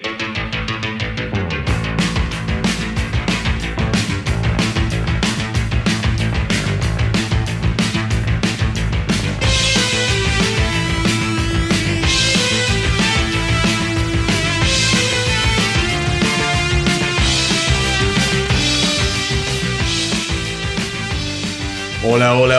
Hola, hola,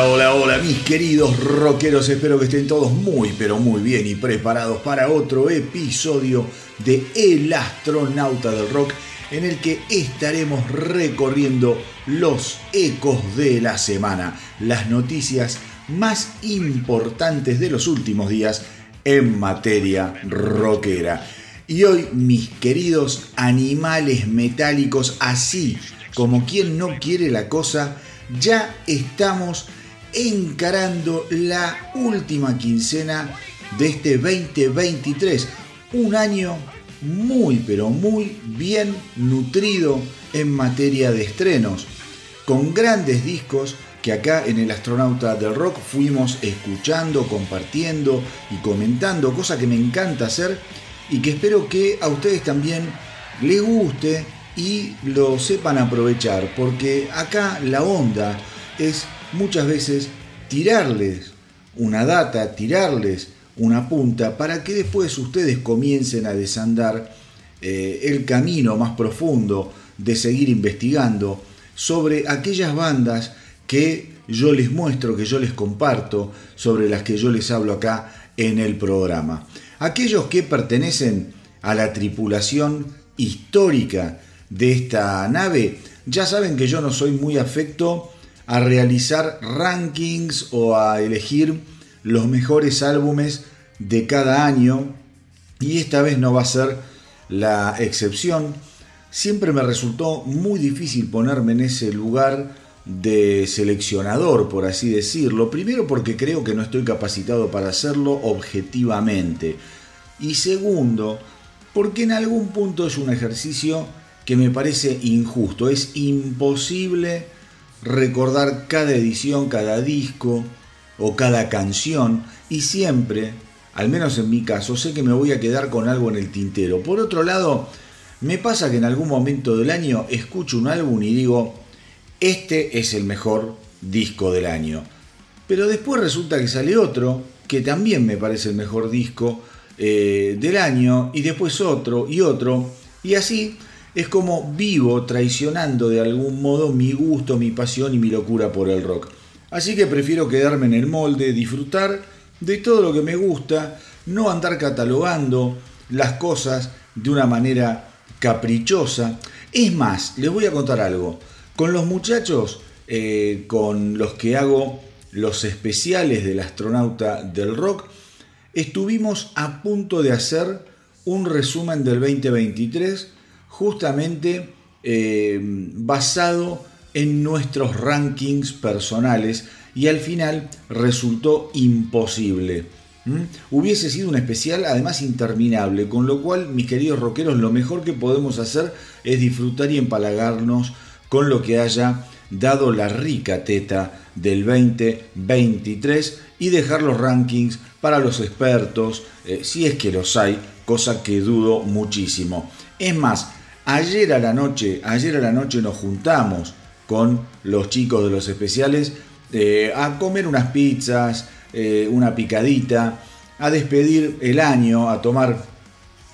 hola, hola, mis queridos rockeros. Espero que estén todos muy, pero muy bien y preparados para otro episodio de El astronauta del rock, en el que estaremos recorriendo los ecos de la semana, las noticias más importantes de los últimos días en materia rockera. Y hoy, mis queridos animales metálicos, así como quien no quiere la cosa, ya estamos encarando la última quincena de este 2023. Un año muy pero muy bien nutrido en materia de estrenos, con grandes discos que acá en el Astronauta del Rock fuimos escuchando, compartiendo y comentando, cosa que me encanta hacer y que espero que a ustedes también les guste y lo sepan aprovechar, porque acá la onda es muchas veces tirarles una data, tirarles una punta para que después ustedes comiencen a desandar eh, el camino más profundo de seguir investigando sobre aquellas bandas que yo les muestro, que yo les comparto, sobre las que yo les hablo acá en el programa. Aquellos que pertenecen a la tripulación histórica de esta nave, ya saben que yo no soy muy afecto a realizar rankings o a elegir los mejores álbumes de cada año y esta vez no va a ser la excepción. Siempre me resultó muy difícil ponerme en ese lugar de seleccionador, por así decirlo. Primero porque creo que no estoy capacitado para hacerlo objetivamente. Y segundo, porque en algún punto es un ejercicio que me parece injusto. Es imposible recordar cada edición, cada disco o cada canción y siempre, al menos en mi caso, sé que me voy a quedar con algo en el tintero. Por otro lado, me pasa que en algún momento del año escucho un álbum y digo, este es el mejor disco del año. Pero después resulta que sale otro que también me parece el mejor disco eh, del año y después otro y otro y así es como vivo traicionando de algún modo mi gusto, mi pasión y mi locura por el rock. Así que prefiero quedarme en el molde, disfrutar de todo lo que me gusta, no andar catalogando las cosas de una manera caprichosa. Es más, les voy a contar algo. Con los muchachos eh, con los que hago los especiales del astronauta del rock, estuvimos a punto de hacer un resumen del 2023 justamente eh, basado en nuestros rankings personales y al final resultó imposible. Hubiese sido un especial además interminable, con lo cual, mis queridos rockeros, lo mejor que podemos hacer es disfrutar y empalagarnos con lo que haya dado la rica teta del 2023 y dejar los rankings para los expertos, eh, si es que los hay, cosa que dudo muchísimo. Es más, Ayer a la noche, ayer a la noche nos juntamos con los chicos de los especiales eh, a comer unas pizzas, eh, una picadita, a despedir el año, a tomar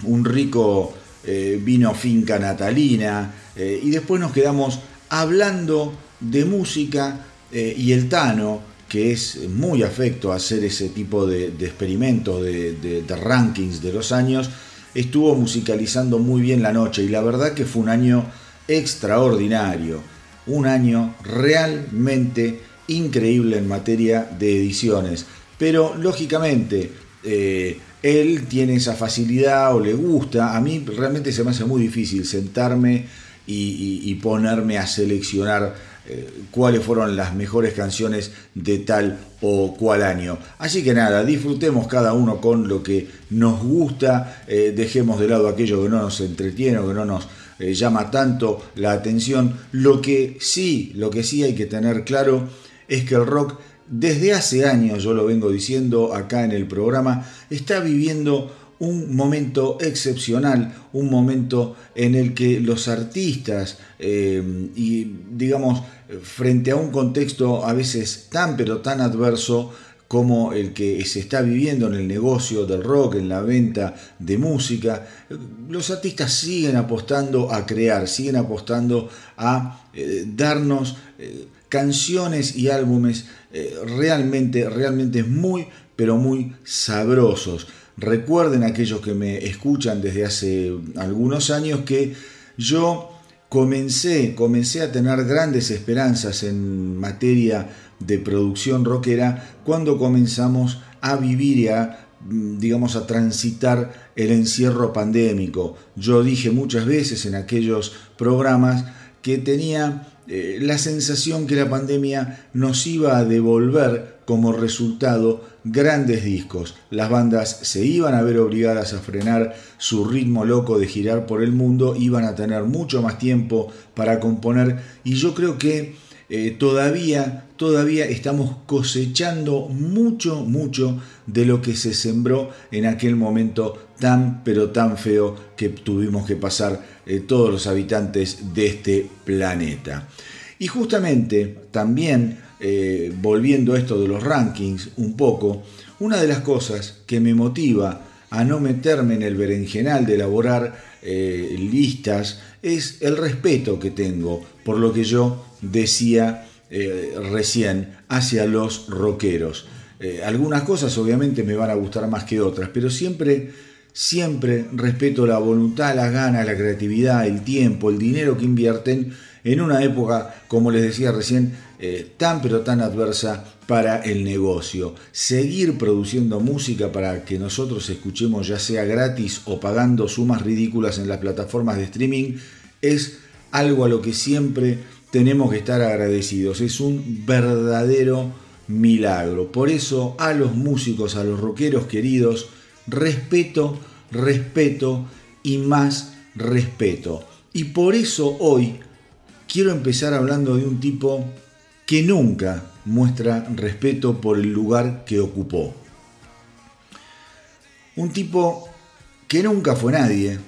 un rico eh, vino finca natalina y después nos quedamos hablando de música y el Tano, que es muy afecto a hacer ese tipo de, experimentos, de rankings de los años, estuvo musicalizando muy bien la noche y la verdad que fue un año extraordinario, un año realmente increíble en materia de ediciones. Pero lógicamente eh, él tiene esa facilidad o le gusta, a mí realmente se me hace muy difícil sentarme y ponerme a seleccionar eh, cuáles fueron las mejores canciones de tal o cual año. Así que nada, disfrutemos cada uno con lo que nos gusta, eh, dejemos de lado aquello que no nos entretiene o que no nos eh, llama tanto la atención. Lo que sí, lo que sí hay que tener claro es que el rock desde hace años, yo lo vengo diciendo acá en el programa, está viviendo un momento excepcional, un momento en el que los artistas eh, y digamos frente a un contexto a veces tan pero tan adverso como el que se está viviendo en el negocio del rock, en la venta de música, los artistas siguen apostando a crear, siguen apostando a eh, darnos eh, canciones y álbumes realmente, realmente muy, pero muy sabrosos. Recuerden aquellos que me escuchan desde hace algunos años que yo comencé, comencé a tener grandes esperanzas en materia de producción rockera cuando comenzamos a vivir y a digamos a transitar el encierro pandémico. Yo dije muchas veces en aquellos programas que tenía eh, la sensación que la pandemia nos iba a devolver como resultado grandes discos. Las bandas se iban a ver obligadas a frenar su ritmo loco de girar por el mundo, iban a tener mucho más tiempo para componer y yo creo que eh, todavía, todavía estamos cosechando mucho, mucho de lo que se sembró en aquel momento tan, pero tan feo que tuvimos que pasar eh, todos los habitantes de este planeta. Y justamente también eh, volviendo a esto de los rankings un poco, una de las cosas que me motiva a no meterme en el berenjenal de elaborar eh, listas es el respeto que tengo por lo que yo decía eh, recién hacia los rockeros. algunas cosas obviamente me van a gustar más que otras, pero siempre, siempre respeto la voluntad, las ganas, la creatividad, el tiempo, el dinero que invierten en una época, como les decía recién, eh, tan pero tan adversa para el negocio. Seguir produciendo música para que nosotros escuchemos ya sea gratis o pagando sumas ridículas en las plataformas de streaming es algo a lo que siempre tenemos que estar agradecidos. Es un verdadero milagro. Por eso a los músicos, a los rockeros queridos, respeto, respeto y más respeto. Y por eso hoy quiero empezar hablando de un tipo que nunca muestra respeto por el lugar que ocupó. Un tipo que nunca fue nadie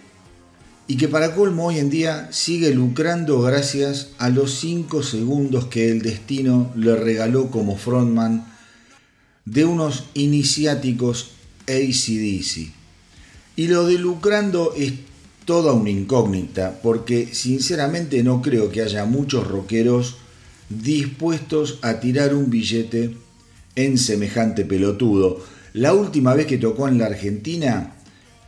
y que para colmo hoy en día sigue lucrando gracias a los 5 segundos que el destino le regaló como frontman de unos iniciáticos ACDC. Y lo de lucrando es toda una incógnita, porque sinceramente no creo que haya muchos rockeros dispuestos a tirar un billete en semejante pelotudo. La última vez que tocó en la Argentina,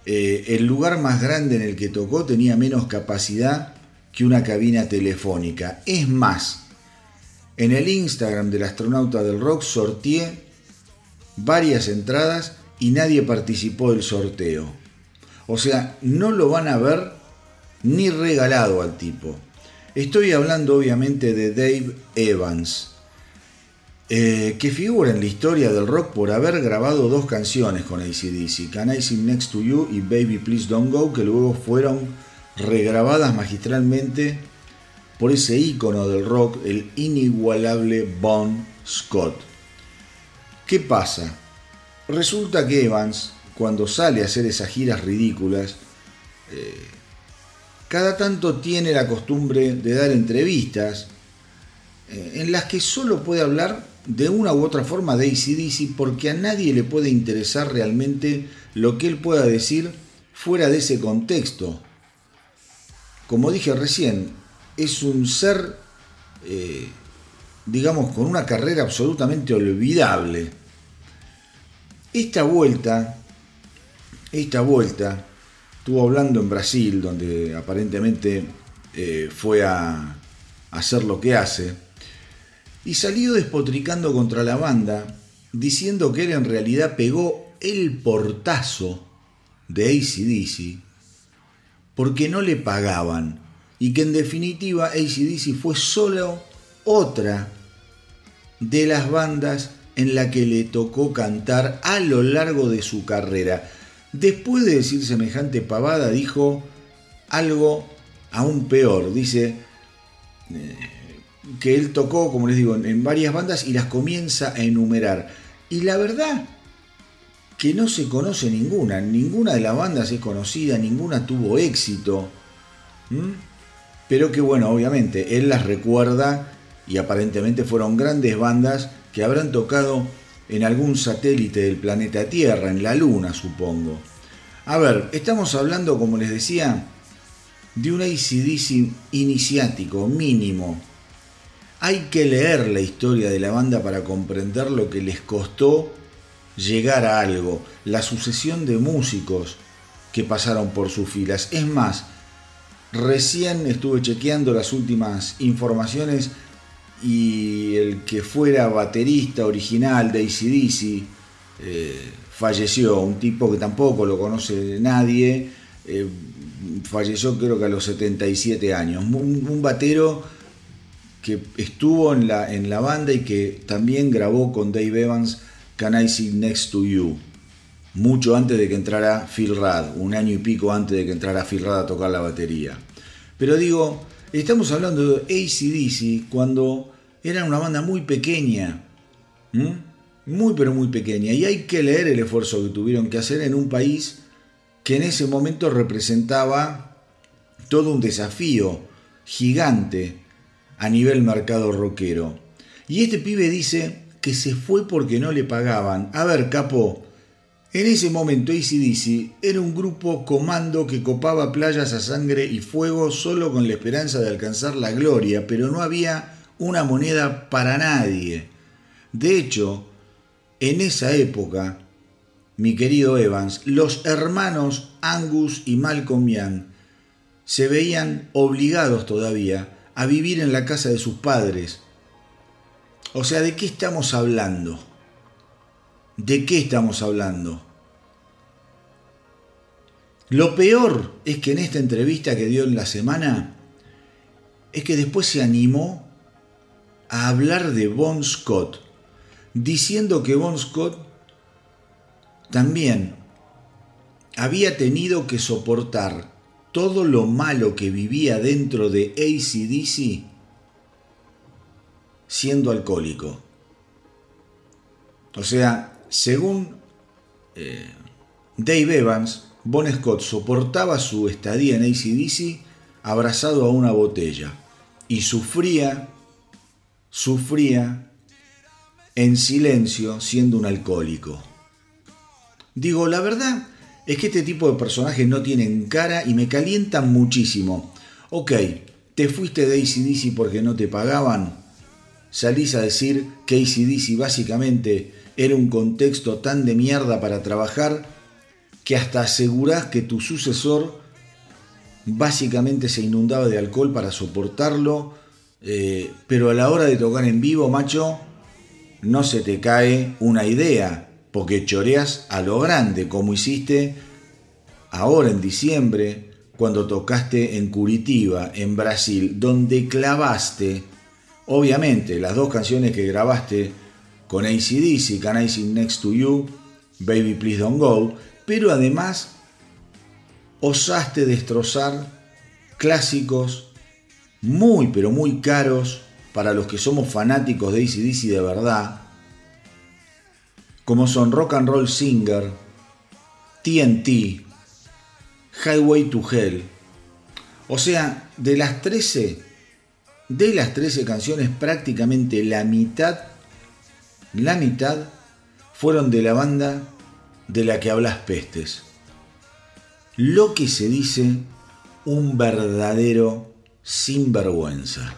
eh, el lugar más grande en el que tocó tenía menos capacidad que una cabina telefónica. Es más, en el Instagram del astronauta del rock sorteé varias entradas y nadie participó del sorteo. O sea, no lo van a ver ni regalado al tipo. Estoy hablando obviamente de Dave Evans, eh, que figura en la historia del rock por haber grabado dos canciones con ACDC, Can I Sing Next to You y Baby Please Don't Go, que luego fueron regrabadas magistralmente por ese ícono del rock, el inigualable Bon Scott. ¿Qué pasa? Resulta que Evans, cuando sale a hacer esas giras ridículas, eh, cada tanto tiene la costumbre de dar entrevistas eh, en las que solo puede hablar de una u otra forma de ACDC porque a nadie le puede interesar realmente lo que él pueda decir fuera de ese contexto. Como dije recién, es un ser, eh, digamos, con una carrera absolutamente olvidable. Esta vuelta, esta vuelta, estuvo hablando en Brasil, donde aparentemente eh, fue a, hacer lo que hace, y salió despotricando contra la banda, diciendo que él en realidad pegó el portazo de ACDC porque no le pagaban y que en definitiva ACDC fue solo otra de las bandas en la que le tocó cantar a lo largo de su carrera. Después de decir semejante pavada, dijo algo aún peor. Dice eh, que él tocó, como les digo, en varias bandas y las comienza a enumerar. Y la verdad, que no se conoce ninguna, ninguna de las bandas es conocida, ninguna tuvo éxito, pero que bueno, obviamente él las recuerda y aparentemente fueron grandes bandas que habrán tocado en algún satélite del planeta Tierra, en la Luna supongo. A ver, estamos hablando, como les decía, de un ACDC iniciático, mínimo. Hay que leer la historia de la banda para comprender lo que les costó llegar a algo, la sucesión de músicos que pasaron por sus filas. Es más, recién estuve chequeando las últimas informaciones y el que fuera baterista original de ACDC eh, falleció, un tipo que tampoco lo conoce nadie, eh, falleció creo que a los 77 años, un, batero que estuvo en la, en la banda y que también grabó con Dave Evans Can I Sit Next to You, mucho antes de que entrara Phil Rudd, un año y pico antes de que entrara Phil Rudd a tocar la batería. Pero digo, estamos hablando de ACDC cuando era una banda muy pequeña, muy pero muy pequeña, y hay que leer el esfuerzo que tuvieron que hacer en un país que en ese momento representaba todo un desafío gigante a nivel mercado rockero. Y este pibe dice que se fue porque no le pagaban. A ver, capo, en ese momento ACDC era un grupo comando que copaba playas a sangre y fuego solo con la esperanza de alcanzar la gloria, pero no había una moneda para nadie. De hecho, en esa época, mi querido Evans, los hermanos Angus y Malcolm Young se veían obligados todavía a vivir en la casa de sus padres. O sea, ¿de qué estamos hablando? ¿De qué estamos hablando? Lo peor es que en esta entrevista que dio en la semana, es que después se animó a hablar de Bon Scott, diciendo que Bon Scott también había tenido que soportar todo lo malo que vivía dentro de ACDC siendo alcohólico. O sea, según eh, Dave Evans, Bon Scott soportaba su estadía en ACDC abrazado a una botella y sufría, sufría en silencio siendo un alcohólico. Digo, la verdad es que este tipo de personajes no tienen cara y me calientan muchísimo. Ok, te fuiste de ACDC porque no te pagaban. Salís a decir que ACDC básicamente era un contexto tan de mierda para trabajar que hasta asegurás que tu sucesor básicamente se inundaba de alcohol para soportarlo, eh, pero a la hora de tocar en vivo, macho, no se te cae una idea porque choreas a lo grande, como hiciste ahora en diciembre, cuando tocaste en Curitiba, en Brasil, donde clavaste, obviamente, las dos canciones que grabaste con ACDC, Can I Sing Next to You, Baby Please Don't Go, pero además osaste destrozar clásicos muy, pero muy caros para los que somos fanáticos de ACDC de verdad, como son Rock and Roll Singer, TNT, Highway to Hell. O sea, de las 13, de las 13 canciones, prácticamente la mitad, la mitad fueron de la banda de la que hablas pestes. Lo que se dice un verdadero sinvergüenza.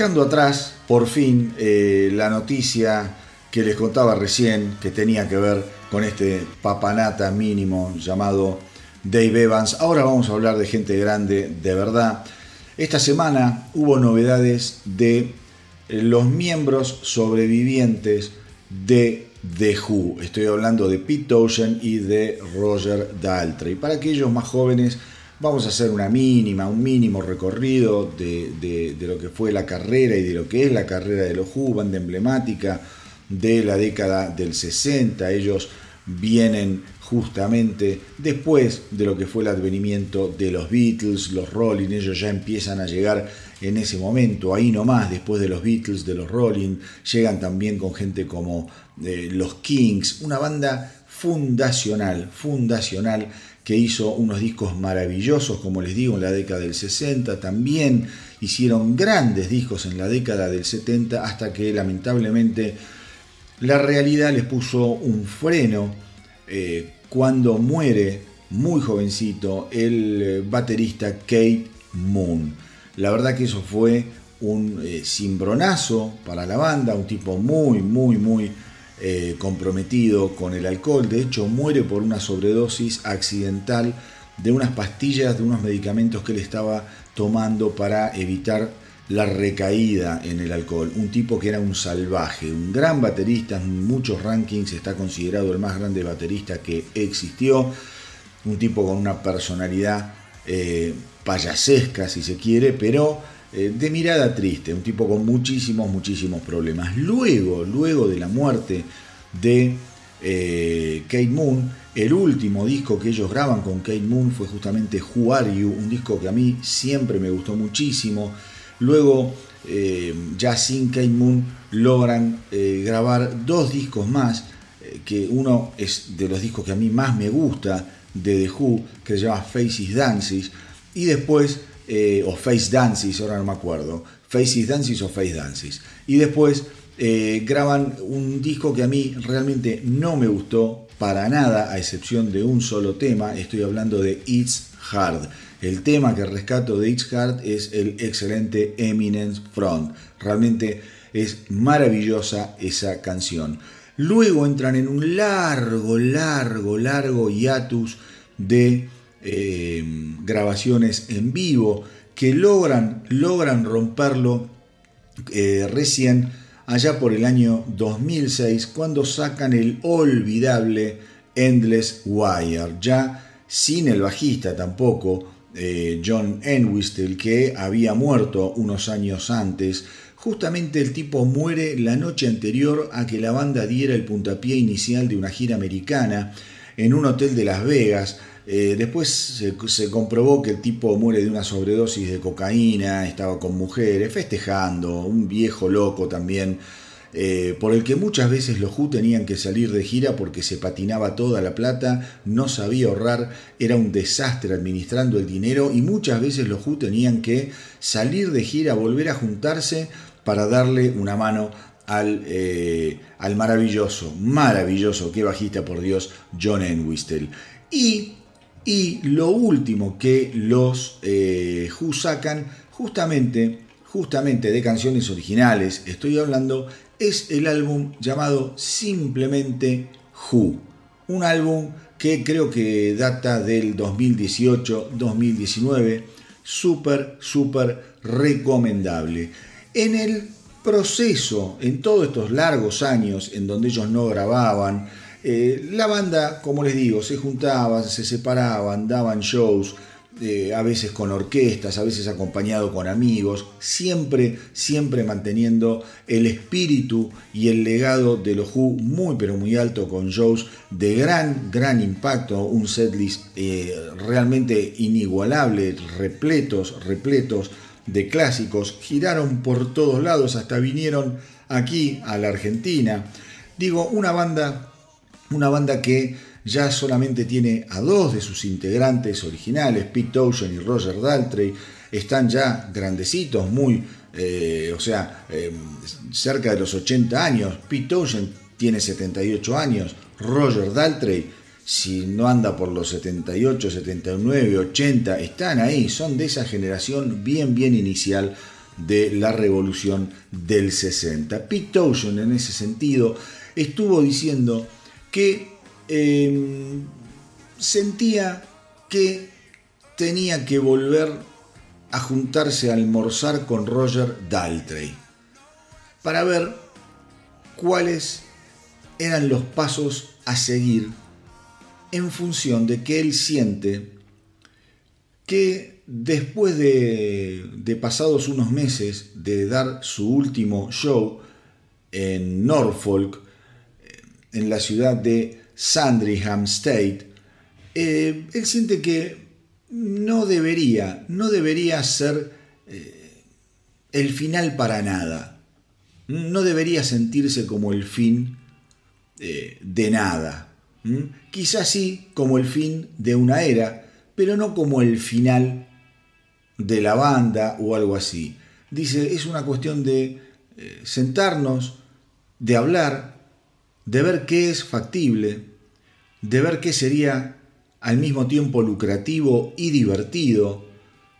Dejando atrás, por fin, eh, la noticia que les contaba recién, que tenía que ver con este papanata mínimo llamado Dave Evans. Ahora vamos a hablar de gente grande, de verdad. Esta semana hubo novedades de eh, los miembros sobrevivientes de The Who. Estoy hablando de Pete Townshend y de Roger Daltrey. Para aquellos más jóvenes, Vamos a hacer una mínima, un mínimo recorrido de, lo que fue la carrera y de lo que es la carrera de los Who, banda emblemática de la década del 60. Ellos vienen justamente después de lo que fue el advenimiento de los Beatles, los Rolling, ellos ya empiezan a llegar en ese momento, ahí nomás, después de los Beatles, de los Rolling, llegan también con gente como eh, los Kings, una banda fundacional, fundacional que hizo unos discos maravillosos, como les digo, en la década del 60, también hicieron grandes discos en la década del 70, hasta que lamentablemente la realidad les puso un freno eh, cuando muere muy jovencito el eh, baterista Kate Moon. La verdad que eso fue un eh, cimbronazo para la banda, un tipo muy, muy, muy eh, comprometido con el alcohol. De hecho, muere por una sobredosis accidental de unas pastillas, de unos medicamentos que él estaba tomando para evitar la recaída en el alcohol. Un tipo que era un salvaje, un gran baterista, en muchos rankings está considerado el más grande baterista que existió. Un tipo con una personalidad eh, payasesca, si se quiere, pero eh, de mirada triste, un tipo con muchísimos, muchísimos problemas. Luego, luego de la muerte de eh, Moon, el último disco que ellos graban con Kate Moon fue justamente Who Are You, un disco que a mí siempre me gustó muchísimo. Luego, eh, ya sin Kate Moon, logran grabar dos discos más, que uno es de los discos que a mí más me gusta de The Who, que se llama Faces Dances, y después eh, o Face Dances, ahora no me acuerdo, Faces Dances o Face Dances. Y después eh, graban un disco que a mí realmente no me gustó para nada, a excepción de un solo tema, estoy hablando de It's Hard. El tema que rescato de It's Hard es el excelente Eminence Front. Realmente es maravillosa esa canción. Luego entran en un largo, largo, largo hiatus de eh, grabaciones en vivo que logran, logran romperlo eh, recién allá por el año 2006 cuando sacan el olvidable Endless Wire, ya sin el bajista tampoco, eh, John Entwistle, que había muerto unos años antes. Justamente el tipo muere la noche anterior a que la banda diera el puntapié inicial de una gira americana en un hotel de Las Vegas, eh, después se, comprobó que el tipo muere de una sobredosis de cocaína, estaba con mujeres, festejando, un viejo loco también, eh, por el que muchas veces los Who tenían que salir de gira porque se patinaba toda la plata, no sabía ahorrar, era un desastre administrando el dinero y muchas veces los Who tenían que salir de gira, volver a juntarse para darle una mano al, eh, al maravilloso, maravilloso, qué bajista por Dios, John Entwistle. Y, y lo último que los eh, Who sacan, justamente, justamente de canciones originales, estoy hablando, es el álbum llamado simplemente Who. Un álbum que creo que data del 2018-2019, súper, súper recomendable. En el proceso, en todos estos largos años en donde ellos no grababan, eh, la banda, como les digo, se juntaban, se separaban, daban shows, eh, a veces con orquestas, a veces acompañado con amigos, siempre, siempre manteniendo el espíritu y el legado de los Who muy pero muy alto con shows de gran, gran impacto, un setlist eh, realmente inigualable, repletos, repletos de clásicos, giraron por todos lados, hasta vinieron aquí a la Argentina. Digo, una banda, una banda que ya solamente tiene a dos de sus integrantes originales, Pete Townshend y Roger Daltrey, están ya grandecitos, muy, eh, o sea, eh, cerca de los 80 años. Pete Townshend tiene 78 años, Roger Daltrey, si no anda por los 78, 79, 80, están ahí, son de esa generación bien, bien inicial de la revolución del 60. Pete Townshend en ese sentido estuvo diciendo que Em, sentía que tenía que volver a juntarse a almorzar con Roger Daltrey para ver cuáles eran los pasos a seguir en función de que él siente que después de, de, pasados unos meses de dar su último show en Norfolk, en la ciudad de Sandringham State, eh, él siente que no debería, no debería ser eh, el final para nada. No debería sentirse como el fin eh, de nada. Quizás sí como el fin de una era, pero no como el final de la banda o algo así. Dice, es una cuestión de sentarnos, de hablar, de ver qué es factible, de ver qué sería al mismo tiempo lucrativo y divertido,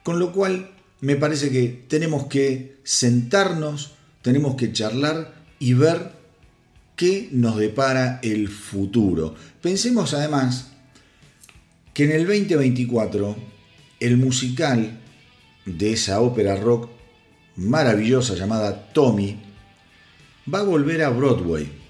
con lo cual me parece que tenemos que sentarnos, tenemos que charlar y ver qué nos depara el futuro. Pensemos además que en el 2024 el musical de esa ópera rock maravillosa llamada Tommy va a volver a Broadway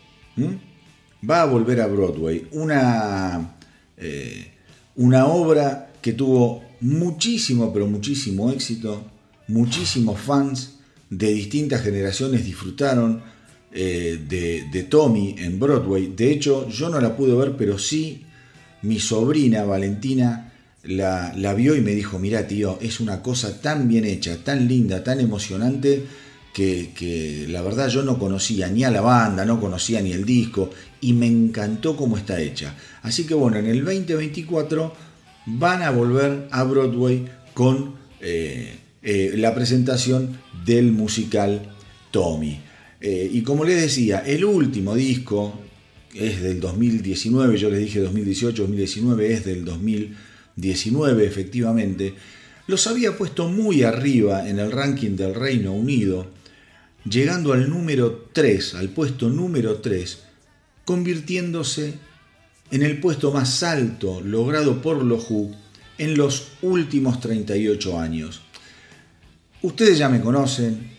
va a volver a Broadway. Una, eh, una obra que tuvo muchísimo, pero muchísimo éxito. Muchísimos fans de distintas generaciones disfrutaron eh, de, Tommy en Broadway. De hecho, yo no la pude ver, pero sí mi sobrina Valentina la, la vio y me dijo, mira tío, es una cosa tan bien hecha, tan linda, tan emocionante que, la verdad yo no conocía ni a la banda, no conocía ni el disco y me encantó cómo está hecha. Así que bueno, en el 2024 van a volver a Broadway con eh, eh, la presentación del musical Tommy. Eh, y como les decía, el último disco es del 2019, yo les dije 2018, 2019 es del 2019 efectivamente, los había puesto muy arriba en el ranking del Reino Unido llegando al número 3, al puesto número 3, convirtiéndose en el puesto más alto logrado por los en los últimos 38 años. Ustedes ya me conocen,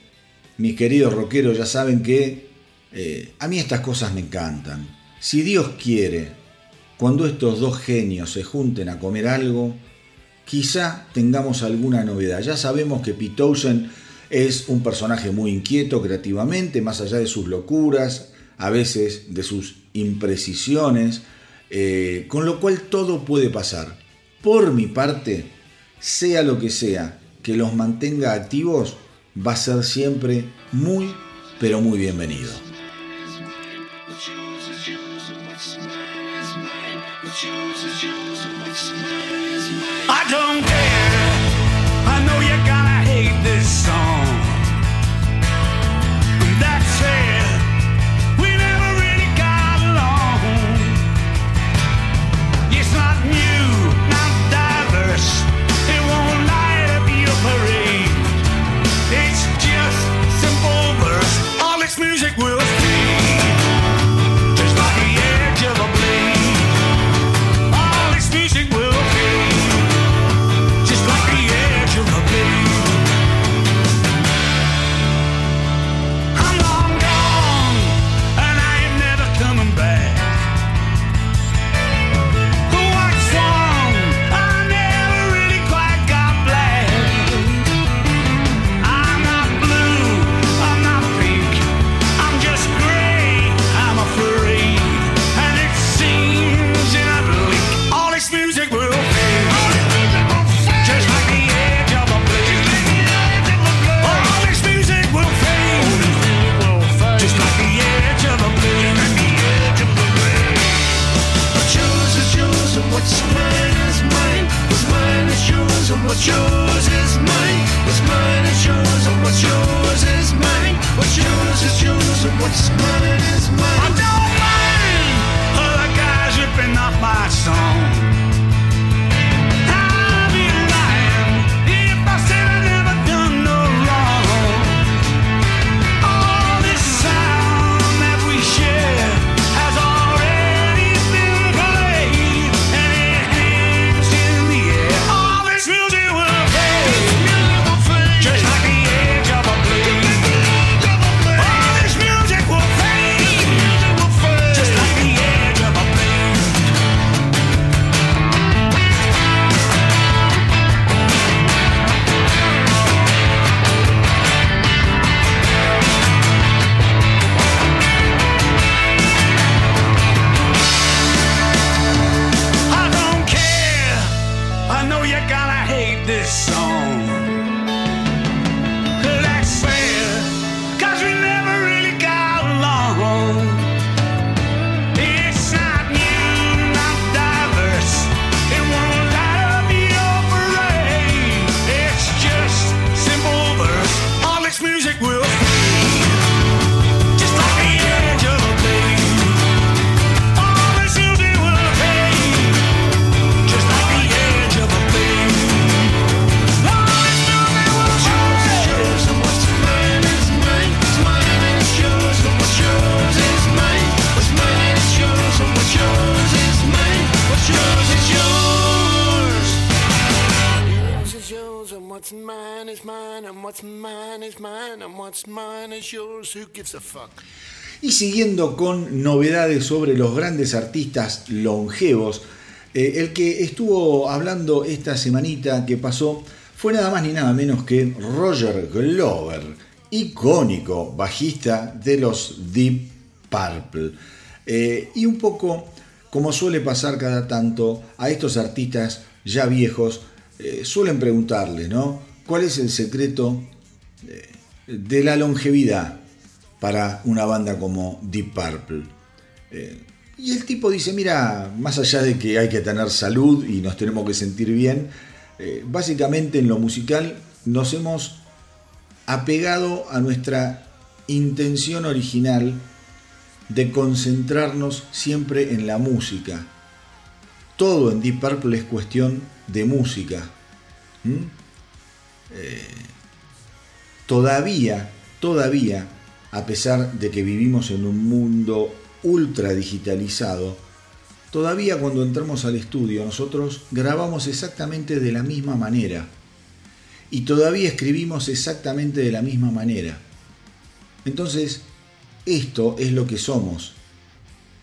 mis queridos rockeros ya saben que eh, a mí estas cosas me encantan. Si Dios quiere, cuando estos dos genios se junten a comer algo, quizá tengamos alguna novedad. Ya sabemos que Pete es un personaje muy inquieto creativamente, más allá de sus locuras, a veces de sus imprecisiones, eh, con lo cual todo puede pasar. Por mi parte, sea lo que sea que los mantenga activos, va a ser siempre muy, pero muy bienvenido. God's Y siguiendo con novedades sobre los grandes artistas longevos, eh, el que estuvo hablando esta semanita que pasó fue nada más ni nada menos que Roger Glover, icónico bajista de los Deep Purple. Eh, y un poco como suele pasar cada tanto a estos artistas ya viejos, eh, suelen preguntarle, ¿no? ¿Cuál es el secreto de la longevidad para una banda como Deep Purple? Y el tipo dice, mira, más allá de que hay que tener salud y nos tenemos que sentir bien, eh, básicamente en lo musical nos hemos apegado a nuestra intención original de concentrarnos siempre en la música. Todo en Deep Purple es cuestión de música. Eh, todavía, todavía, a pesar de que vivimos en un mundo ultra digitalizado, todavía cuando entramos al estudio nosotros grabamos exactamente de la misma manera y todavía escribimos exactamente de la misma manera. Entonces, esto es lo que somos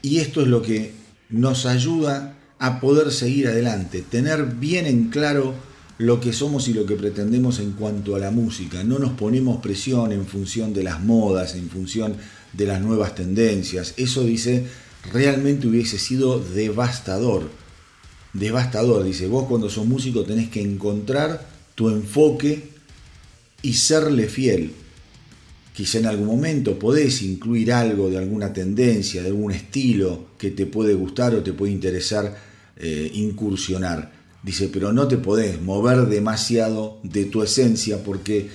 y esto es lo que nos ayuda a poder seguir adelante, tener bien en claro lo que somos y lo que pretendemos en cuanto a la música. No nos ponemos presión en función de las modas, en función de las nuevas tendencias. Eso dice, realmente hubiese sido devastador. Devastador, dice, vos cuando sos músico tenés que encontrar tu enfoque y serle fiel. Quizá en algún momento podés incluir algo de alguna tendencia, de algún estilo que te puede gustar o te puede interesar eh, incursionar. Dice, pero no te podés mover demasiado de tu esencia porque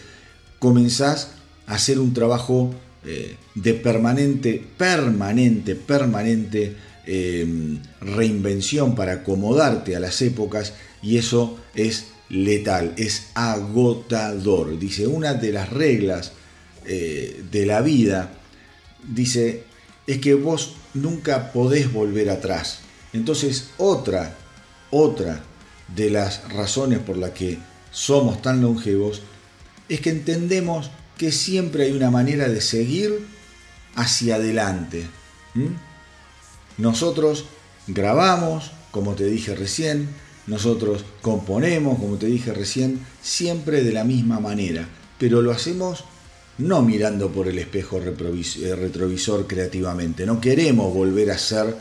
comenzás a hacer un trabajo eh, de permanente, permanente, permanente eh, reinvención para acomodarte a las épocas y eso es letal, es agotador. Dice, una de las reglas eh, de la vida, dice, es que vos nunca podés volver atrás. Entonces, otra, otra de las razones por las que somos tan longevos es que entendemos que siempre hay una manera de seguir hacia adelante. Nosotros grabamos, como te dije recién, nosotros componemos, como te dije recién, siempre de la misma manera, pero lo hacemos no mirando por el espejo eh, retrovisor creativamente, no queremos volver a ser,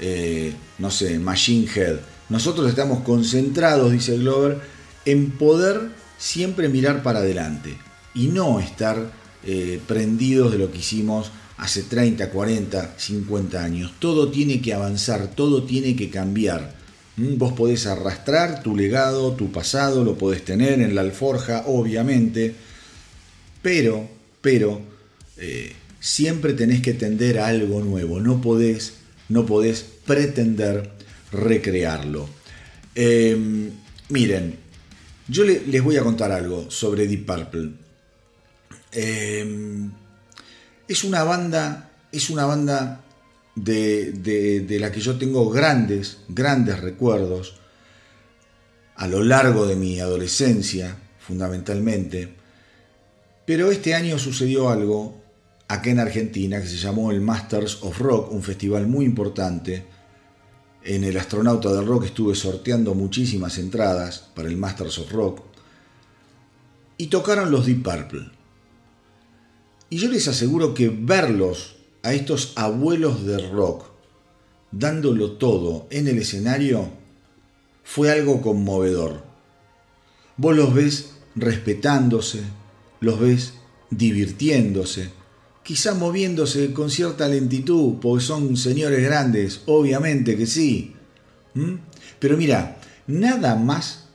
eh, no sé, Machine Head. Nosotros estamos concentrados, dice Glover, en poder siempre mirar para adelante y no estar eh, prendidos de lo que hicimos hace 30, 40, 50 años. Todo tiene que avanzar, todo tiene que cambiar. ¿Mm? Vos podés arrastrar tu legado, tu pasado, lo podés tener en la alforja, obviamente, pero, pero, eh, siempre tenés que tender a algo nuevo, no podés, no podés pretender recrearlo. Em, miren, yo les voy a contar algo sobre Deep Purple. Em, es una banda, es una banda de, la que yo tengo grandes, grandes recuerdos a lo largo de mi adolescencia, fundamentalmente. Pero este año sucedió algo acá en Argentina que se llamó el Masters of Rock, un festival muy importante. En el Astronauta del Rock estuve sorteando muchísimas entradas para el Masters of Rock y tocaron los Deep Purple. Y yo les aseguro que verlos a estos abuelos de rock dándolo todo en el escenario fue algo conmovedor. Vos los ves respetándose, los ves divirtiéndose, quizá moviéndose con cierta lentitud, porque son señores grandes, obviamente que sí. Pero mira, nada más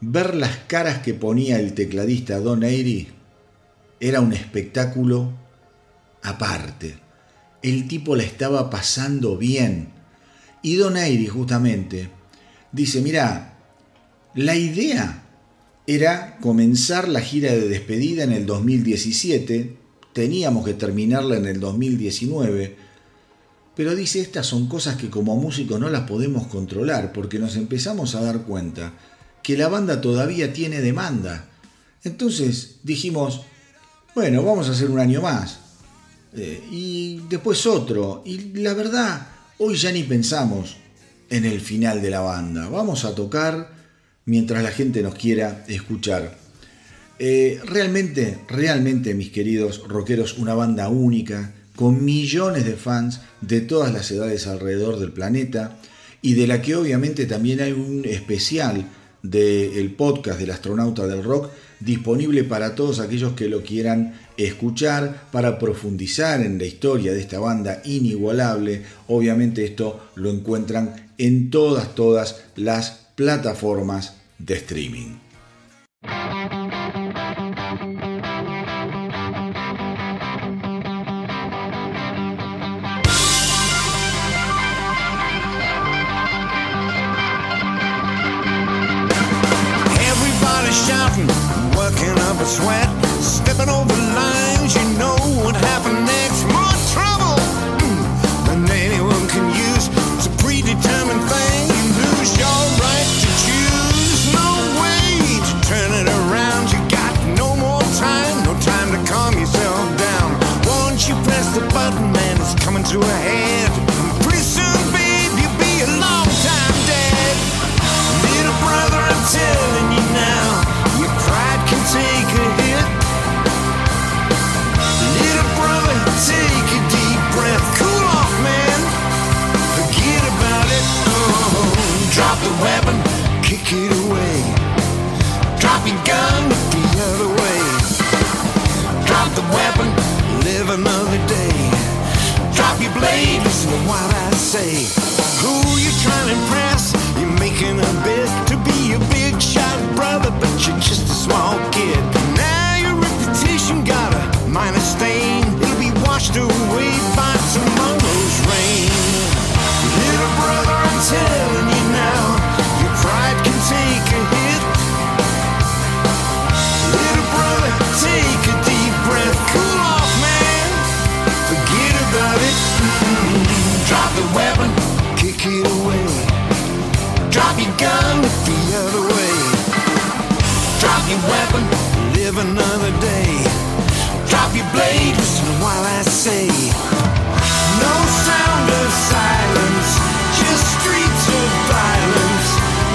ver las caras que ponía el tecladista Don Airy era un espectáculo aparte. El tipo la estaba pasando bien. Y Don Airy justamente dice, mira, la idea era comenzar la gira de despedida en el 2017, teníamos que terminarla en el 2019, pero dice, estas son cosas que como músicos no las podemos controlar porque nos empezamos a dar cuenta que la banda todavía tiene demanda Entonces dijimos, bueno, vamos a hacer un año más. Eh, y después otro. Y la verdad, hoy ya ni pensamos en el final de la banda. Vamos a tocar mientras la gente nos quiera escuchar. Eh, realmente, realmente, mis queridos rockeros, una banda única, con millones de fans de todas las edades alrededor del planeta y de la que obviamente también hay un especial del podcast del astronauta del rock disponible para todos aquellos que lo quieran escuchar para profundizar en la historia de esta banda inigualable. Obviamente esto lo encuentran en todas, todas las plataformas de streaming. Sweat, stepping over lines. You know your gun, the other way. Drop the weapon, live another day. Drop your blade, listen to what I say. Who you trying to impress? You're making a bid to be a big shot brother, but you're just a small kid. Your weapon, live another day. Drop your blade, listen while I say. No sound of silence, just streets of violence.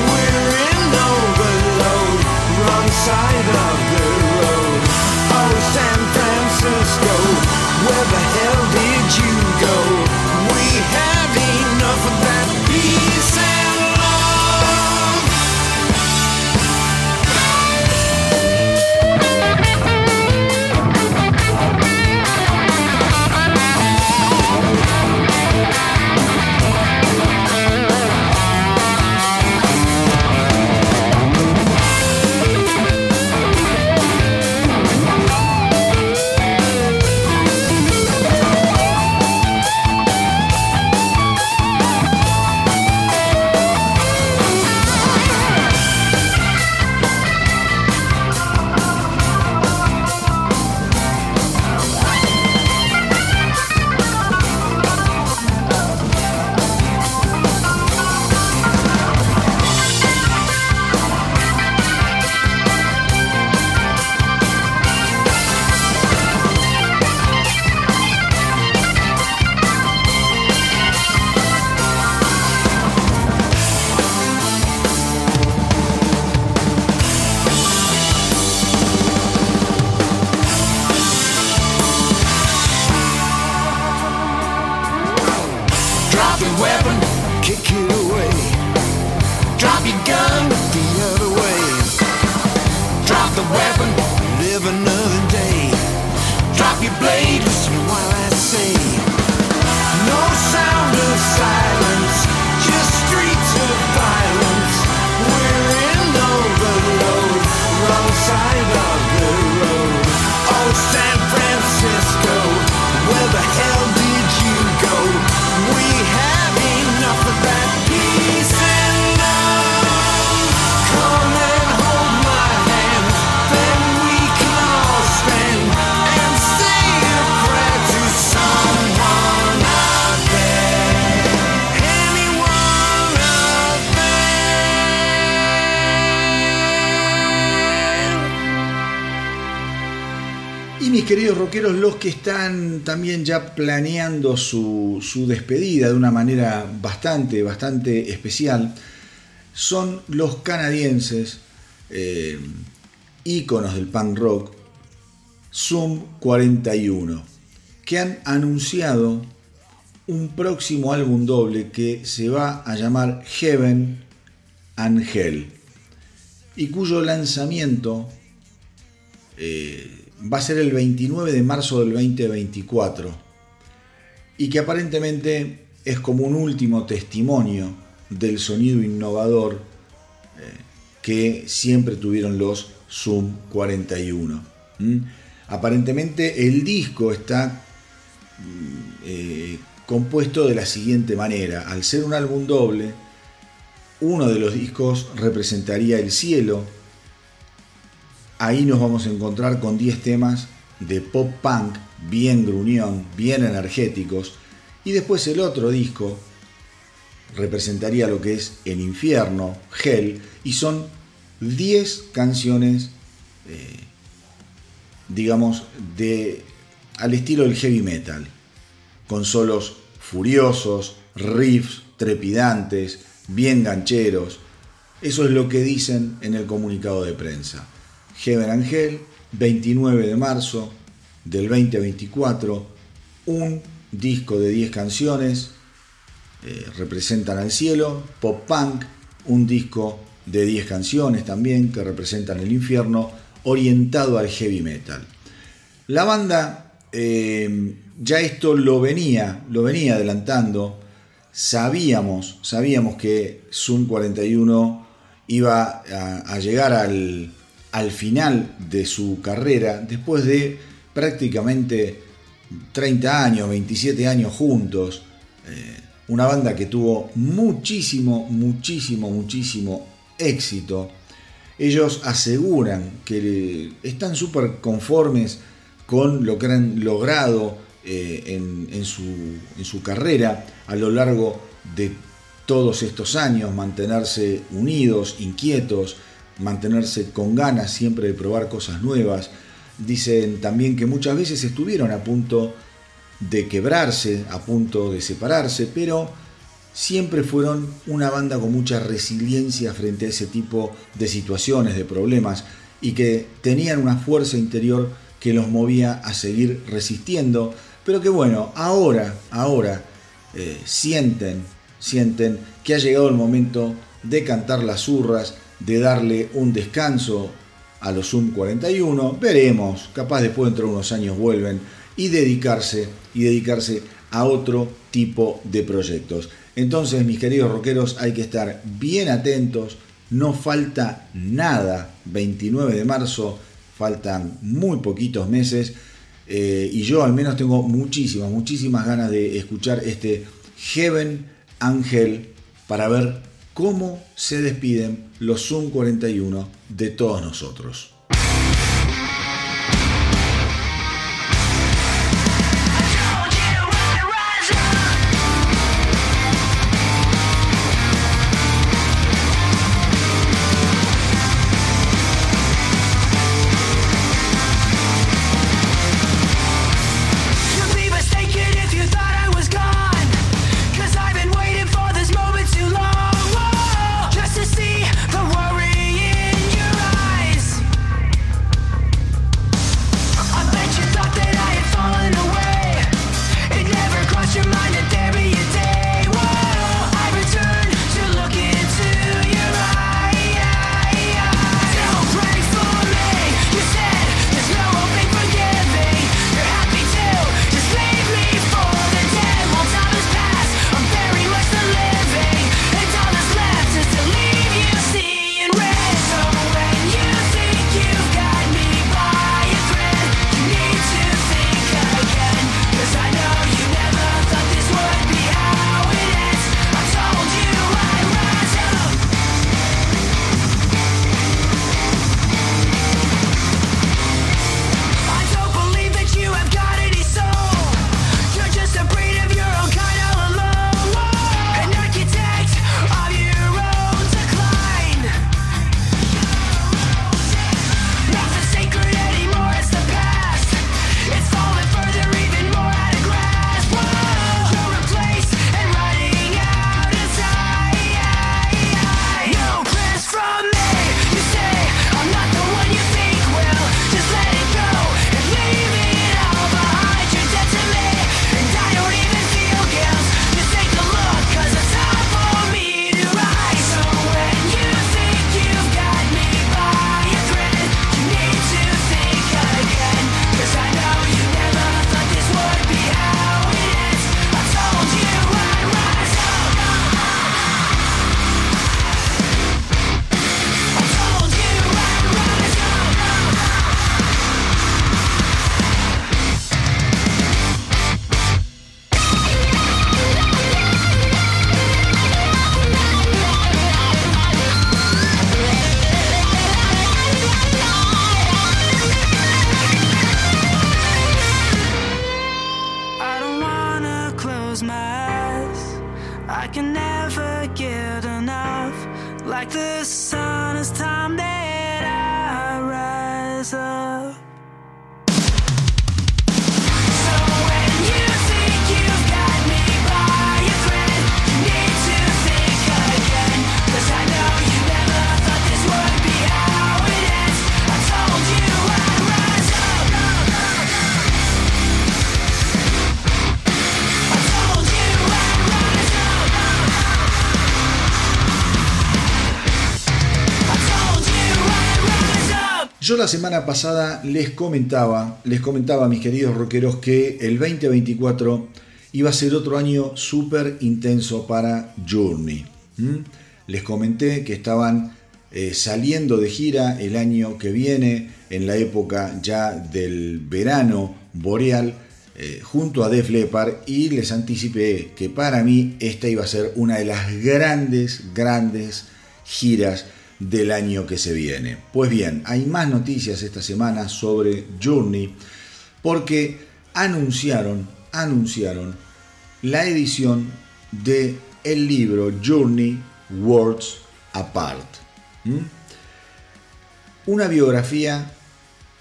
We're in overload, wrong side of los que están también ya planeando su, su despedida de una manera bastante, bastante especial, son los canadienses, eh, íconos del punk rock, Zoom 41, que han anunciado un próximo álbum doble que se va a llamar Heaven and Hell y cuyo lanzamiento eh, va a ser el 29 de marzo del 2024 y que aparentemente es como un último testimonio del sonido innovador eh, que siempre tuvieron los Zoom 41. Aparentemente el disco está mm, eh, compuesto de la siguiente manera. Al ser un álbum doble, uno de los discos representaría el cielo. Ahí nos vamos a encontrar con 10 temas de pop punk, bien gruñón, bien energéticos. Y después el otro disco representaría lo que es el infierno, Hell, y son 10 canciones, eh, digamos, de, al estilo del heavy metal, con solos furiosos, riffs trepidantes, bien gancheros. Eso es lo que dicen en el comunicado de prensa. Heaven Angel, 29 de marzo del 2024, un disco de 10 canciones, eh, representan al cielo, pop punk, un disco de 10 canciones también que representan el infierno, orientado al heavy metal. La banda eh, ya esto lo venía, lo venía adelantando. Sabíamos, sabíamos que Zoom 41 iba a, llegar al, final de su carrera después de prácticamente 30 años, 27 años juntos. Eh, una banda que tuvo muchísimo, muchísimo, muchísimo éxito. Ellos aseguran que están súper conformes con lo que han logrado eh, en, su, carrera a lo largo de todos estos años, mantenerse unidos, inquietos, mantenerse con ganas siempre de probar cosas nuevas. Dicen también que muchas veces estuvieron a punto de quebrarse, a punto de separarse, pero siempre fueron una banda con mucha resiliencia frente a ese tipo de situaciones, de problemas, y que tenían una fuerza interior que los movía a seguir resistiendo, pero que bueno, ahora, ahora eh, sienten, sienten que ha llegado el momento de cantar las zurras, de darle un descanso a los Zoom 41. Veremos, capaz después dentro de unos años vuelven y dedicarse y dedicarse a otro tipo de proyectos. Entonces, mis queridos rockeros, hay que estar bien atentos. No falta nada. 29 de marzo, faltan muy poquitos meses eh, y yo al menos tengo muchísimas, muchísimas ganas de escuchar este Heaven Angel para ver cómo se despiden los Zoom 41 de todos nosotros. La semana pasada les comentaba, les comentaba mis queridos rockeros que el 2024 iba a ser otro año súper intenso para Journey. Les comenté que estaban eh, saliendo de gira el año que viene, en la época ya del verano boreal, eh, junto a Def Leppard, y les anticipé que para mí esta iba a ser una de las grandes, grandes giras del año que se viene. Pues bien, hay más noticias esta semana sobre Journey porque anunciaron, anunciaron la edición de el libro Journey Words Apart. Una biografía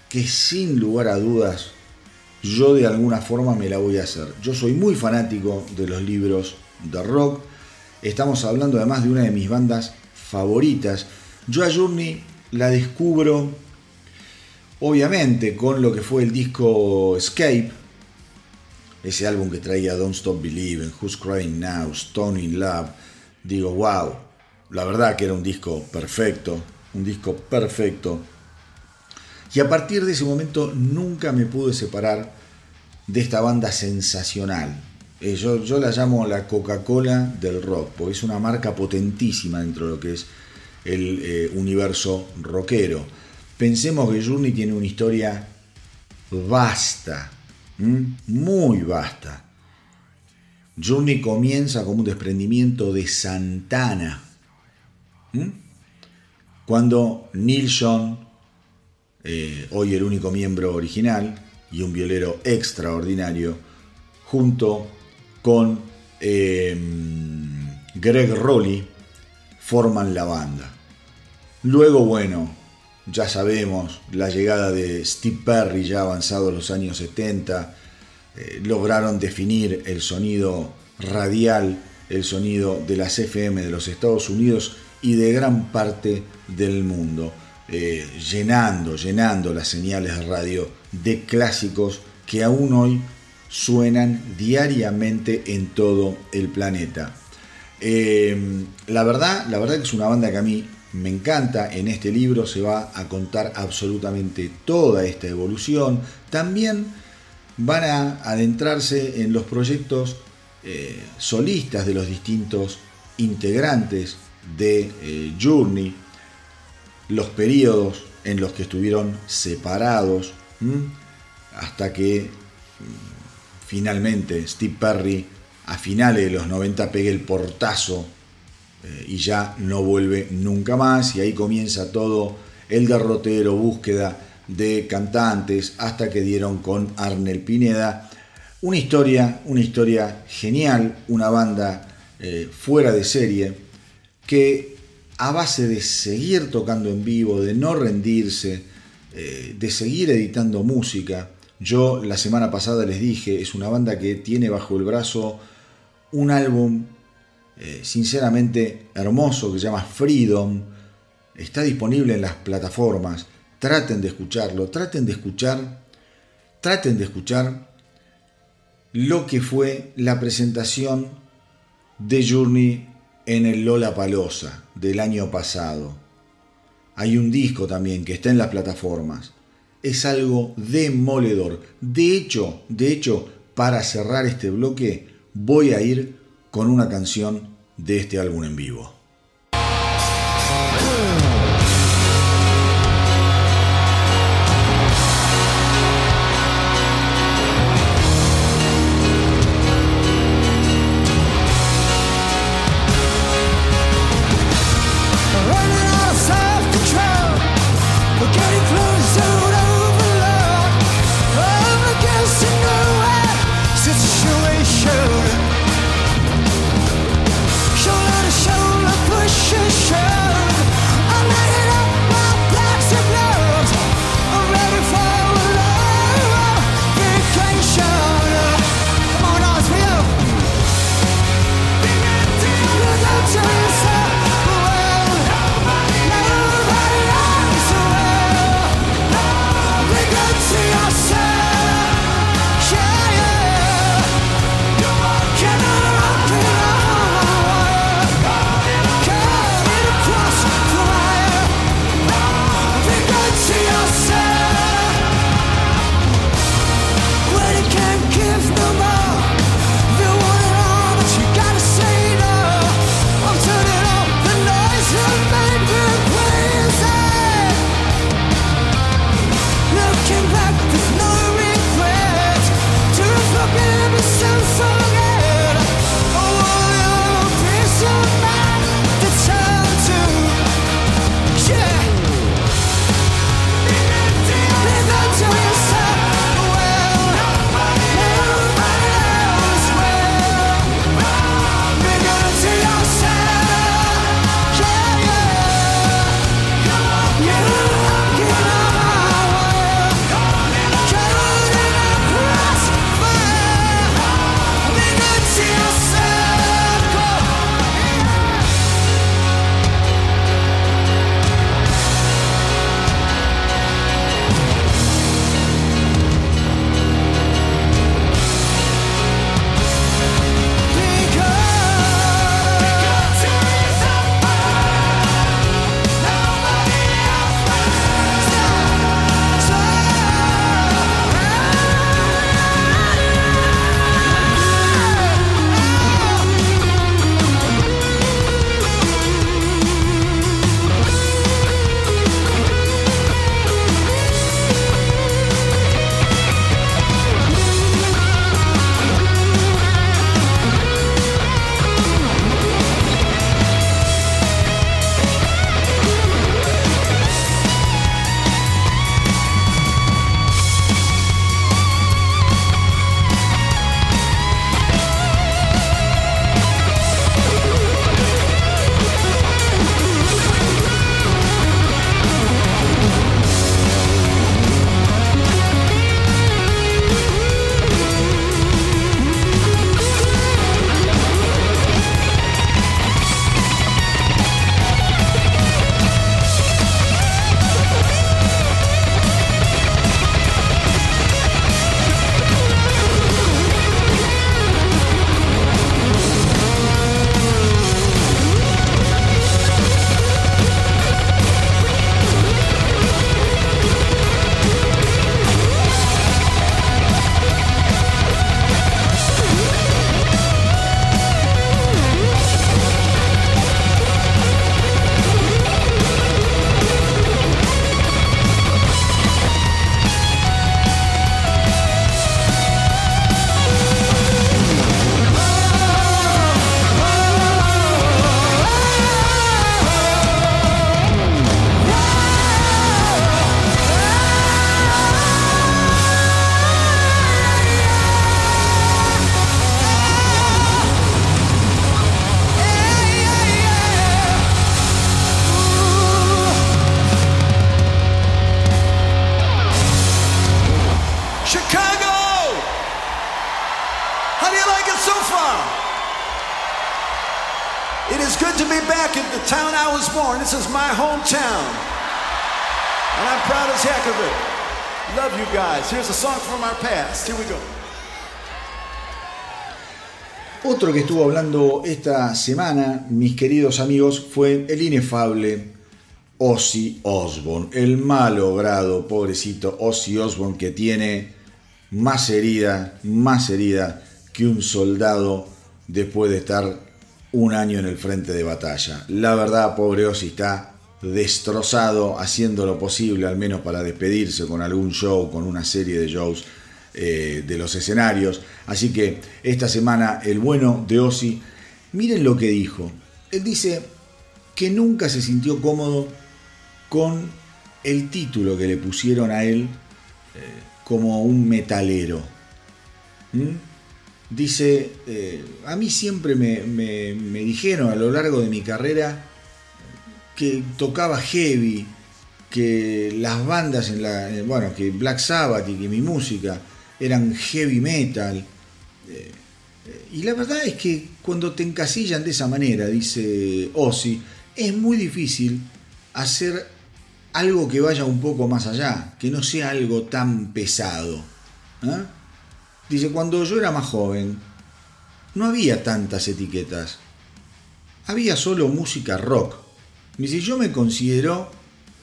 que sin lugar a dudas yo de alguna forma me la voy a hacer. Yo soy muy fanático de los libros de rock. Estamos hablando además de una de mis bandas favoritas. Yo a Journey la descubro obviamente con lo que fue el disco Escape, ese álbum que traía Don't Stop Believing, Who's Crying Now, Stone in Love. Digo, wow, la verdad que era un disco perfecto, un disco perfecto. Y a partir de ese momento nunca me pude separar de esta banda sensacional. Eh, yo, yo la llamo la Coca-Cola del rock, porque es una marca potentísima dentro de lo que es el eh, universo rockero. Pensemos que Journey tiene una historia vasta, muy vasta. Journey comienza como un desprendimiento de Santana. Cuando Neil eh, hoy el único miembro original y un violero extraordinario, junto con eh, Greg Rowley, forman la banda. Luego, bueno, ya sabemos, la llegada de Steve Perry ya avanzado en los años 70, eh, lograron definir el sonido radial, el sonido de las FM de los Estados Unidos y de gran parte del mundo, eh, llenando, llenando las señales de radio de clásicos que aún hoy suenan diariamente en todo el planeta. Eh, la verdad, la verdad que es una banda que a mí me encanta. En este libro se va a contar absolutamente toda esta evolución. También van a adentrarse en los proyectos eh, solistas de los distintos integrantes de eh, Journey, los periodos en los que estuvieron separados, hasta que mm, finalmente Steve Perry a finales de los 90 pegue el portazo eh, y ya no vuelve nunca más y ahí comienza todo el derrotero, búsqueda de cantantes hasta que dieron con Arnel Pineda. Una historia, una historia genial, una banda eh, fuera de serie que a base de seguir tocando en vivo, de no rendirse, eh, de seguir editando música, yo la semana pasada les dije, es una banda que tiene bajo el brazo un álbum eh, sinceramente hermoso que se llama Freedom. Está disponible en las plataformas. Traten de escucharlo, traten de escuchar, traten de escuchar lo que fue la presentación de Journey en el Lola Palosa del año pasado. Hay un disco también que está en las plataformas. Es algo demoledor. De hecho, de hecho, para cerrar este bloque, voy a ir con una canción de este álbum en vivo. Born. This is my hometown. And I'm proud as heck of it. Love you guys. Here's a song from our past. Here we go. Otro que estuvo hablando esta semana, mis queridos amigos, fue el inefable Ozzy Osbourne, el malogrado, pobrecito Ozzy Osbourne que tiene más herida, más herida que un soldado después de estar un año en el frente de batalla. La verdad, pobre Ozzy está destrozado, haciendo lo posible al menos para despedirse con algún show, con una serie de shows eh, de los escenarios. Así que esta semana el bueno de Ozzy, miren lo que dijo. Él dice que nunca se sintió cómodo con el título que le pusieron a él eh, como un metalero. ¿Mm? Dice, eh, a mí siempre me, me- dijeron a lo largo de mi carrera que tocaba heavy, que las bandas en la, eh, bueno, que Black Sabbath y que mi música eran heavy metal. Eh, y la verdad es que cuando te encasillan de esa manera, dice Ozzy, es muy difícil hacer algo que vaya un poco más allá, que no sea algo tan pesado. Dice, cuando yo era más joven, no había tantas etiquetas. Había solo música rock. Dice, yo me considero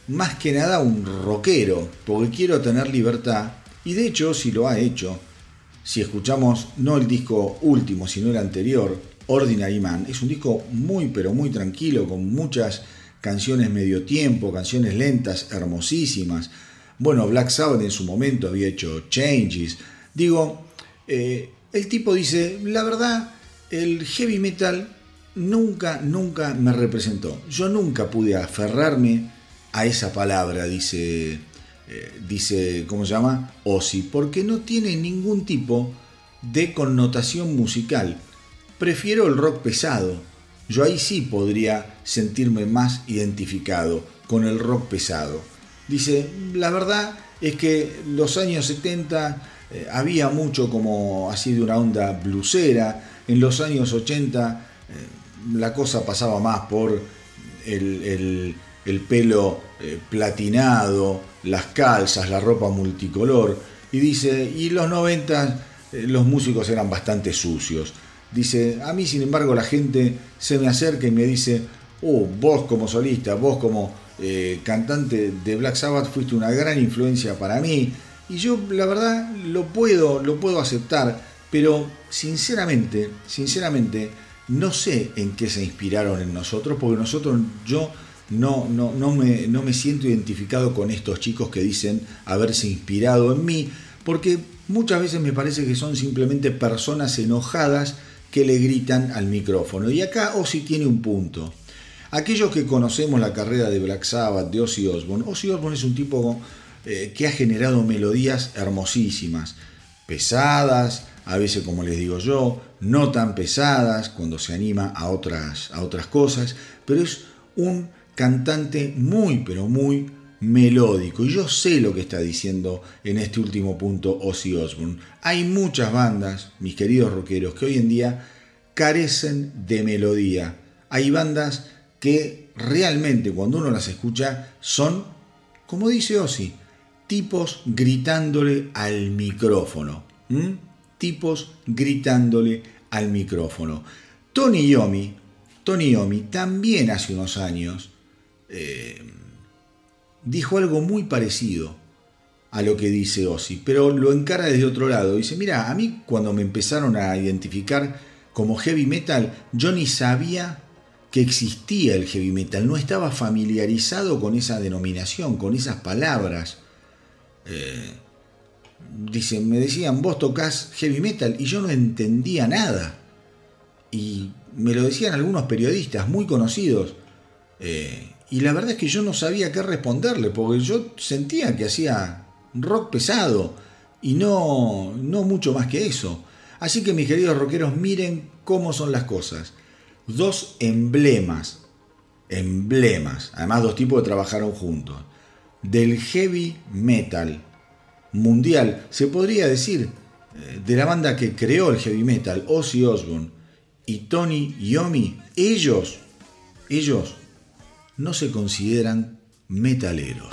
más que nada un rockero, porque quiero tener libertad, y de hecho si lo ha hecho. Si escuchamos no el disco último, sino el anterior, Ordinary Man, es un disco muy pero muy tranquilo, con muchas canciones medio tiempo, canciones lentas, hermosísimas. Bueno, Black Sabbath en su momento había hecho Changes. Digo, eh, el tipo dice, la verdad, el heavy metal nunca, nunca me representó. Yo nunca pude aferrarme a esa palabra, dice, eh, dice, ¿cómo se llama? Ozzy, porque no tiene ningún tipo de connotación musical. Prefiero el rock pesado. Yo ahí sí podría sentirme más identificado con el rock pesado. Dice, la verdad es que los años 70 eh, había mucho como así de una onda blusera. En los años 80 eh, la cosa pasaba más por el, el- el pelo eh, platinado, las calzas, la ropa multicolor. Y dice, y los 90 eh, los músicos eran bastante sucios. Dice, a mí sin embargo la gente se me acerca y me dice, oh, vos como solista, vos como cantante de Black Sabbath fuiste una gran influencia para mí. Y yo la verdad lo puedo, lo puedo aceptar, pero sinceramente, sinceramente, no sé en qué se inspiraron en nosotros, porque nosotros, yo no, no, no, me, no me siento identificado con estos chicos que dicen haberse inspirado en mí, porque muchas veces me parece que son simplemente personas enojadas que le gritan al micrófono. Y acá Ozzy tiene un punto. Aquellos que conocemos la carrera de Black Sabbath, de Ozzy Osbourne, Ozzy Osbourne es un tipo eh, que ha generado melodías hermosísimas, pesadas, a veces como les digo yo, no tan pesadas cuando se anima a otras, a otras cosas, pero es un cantante muy, pero muy melódico. Y yo sé lo que está diciendo en este último punto Ozzy Osbourne. Hay muchas bandas, mis queridos rockeros, que hoy en día carecen de melodía. Hay bandas que realmente cuando uno las escucha son, como dice Ozzy, tipos gritándole al micrófono. Tipos gritándole al micrófono. Tony Yomi, Tony Yomi también hace unos años eh, dijo algo muy parecido a lo que dice Ozzy, pero lo encara desde otro lado. Dice, mira, a mí cuando me empezaron a identificar como heavy metal, yo ni sabía que existía el heavy metal, no estaba familiarizado con esa denominación, con esas palabras. Eh, me decían, vos tocas heavy metal y yo no entendía nada. Y me lo decían algunos periodistas muy conocidos. Eh, y la verdad es que yo no sabía qué responderle, porque yo sentía que hacía rock pesado y no, no mucho más que eso. Así que mis queridos rockeros, miren cómo son las cosas. Dos emblemas, emblemas, además dos tipos que trabajaron juntos, del heavy metal mundial, se podría decir, eh, de la banda que creó el heavy metal, Ozzy Osbourne y Tony Yomi, ellos Ellos no se consideran metaleros.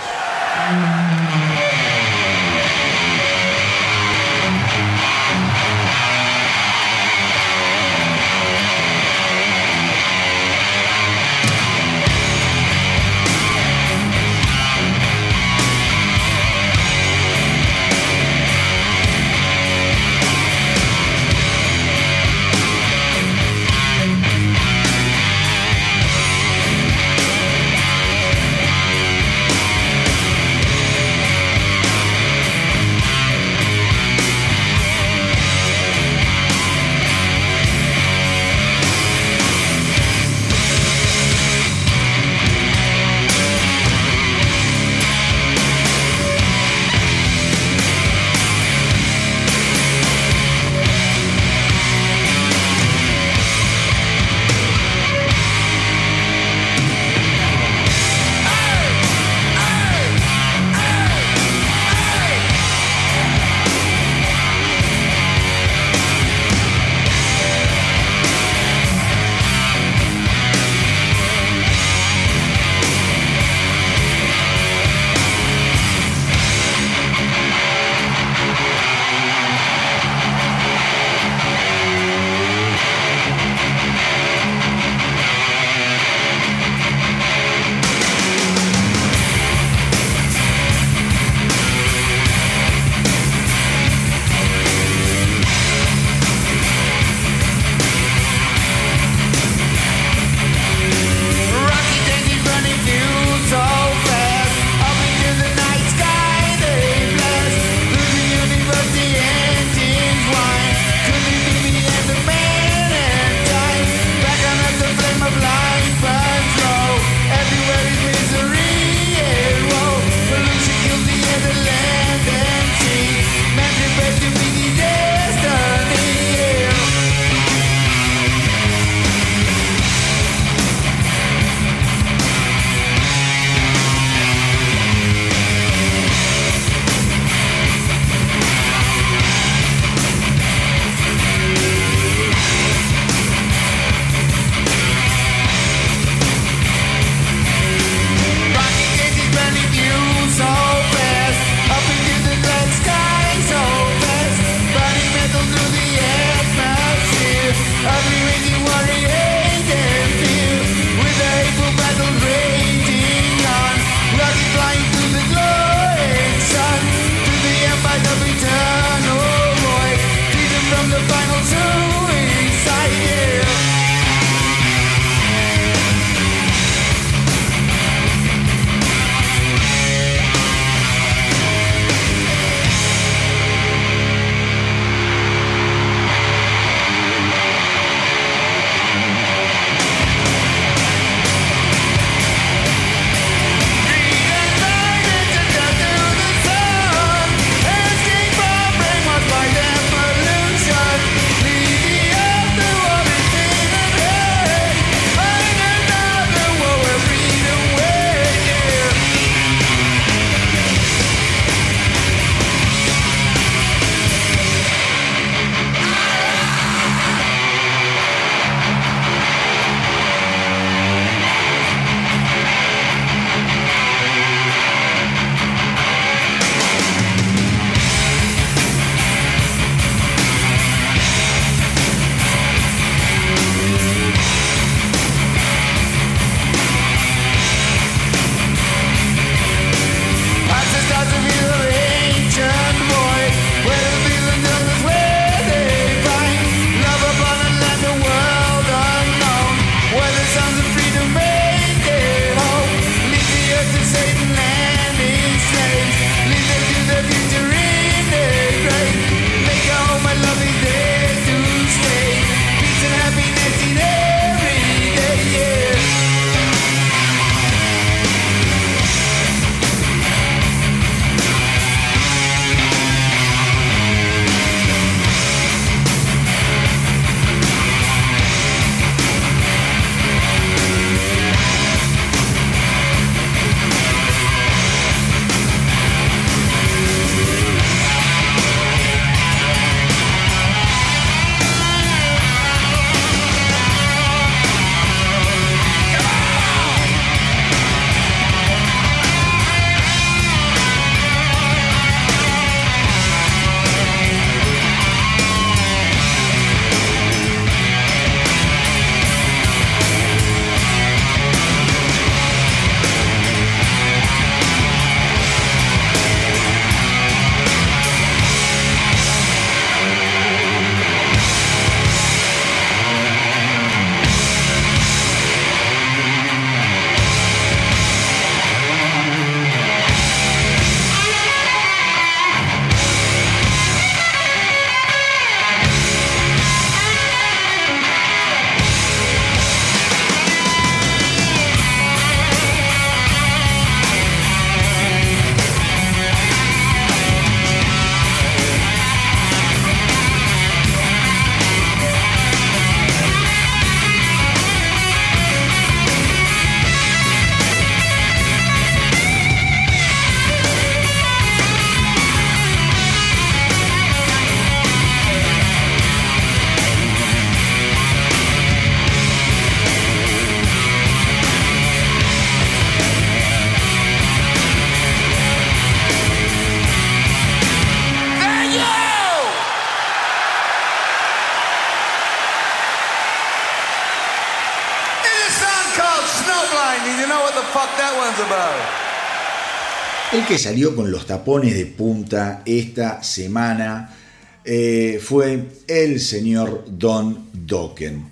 Que salió con los tapones de punta esta semana eh, fue el señor Don Dokken.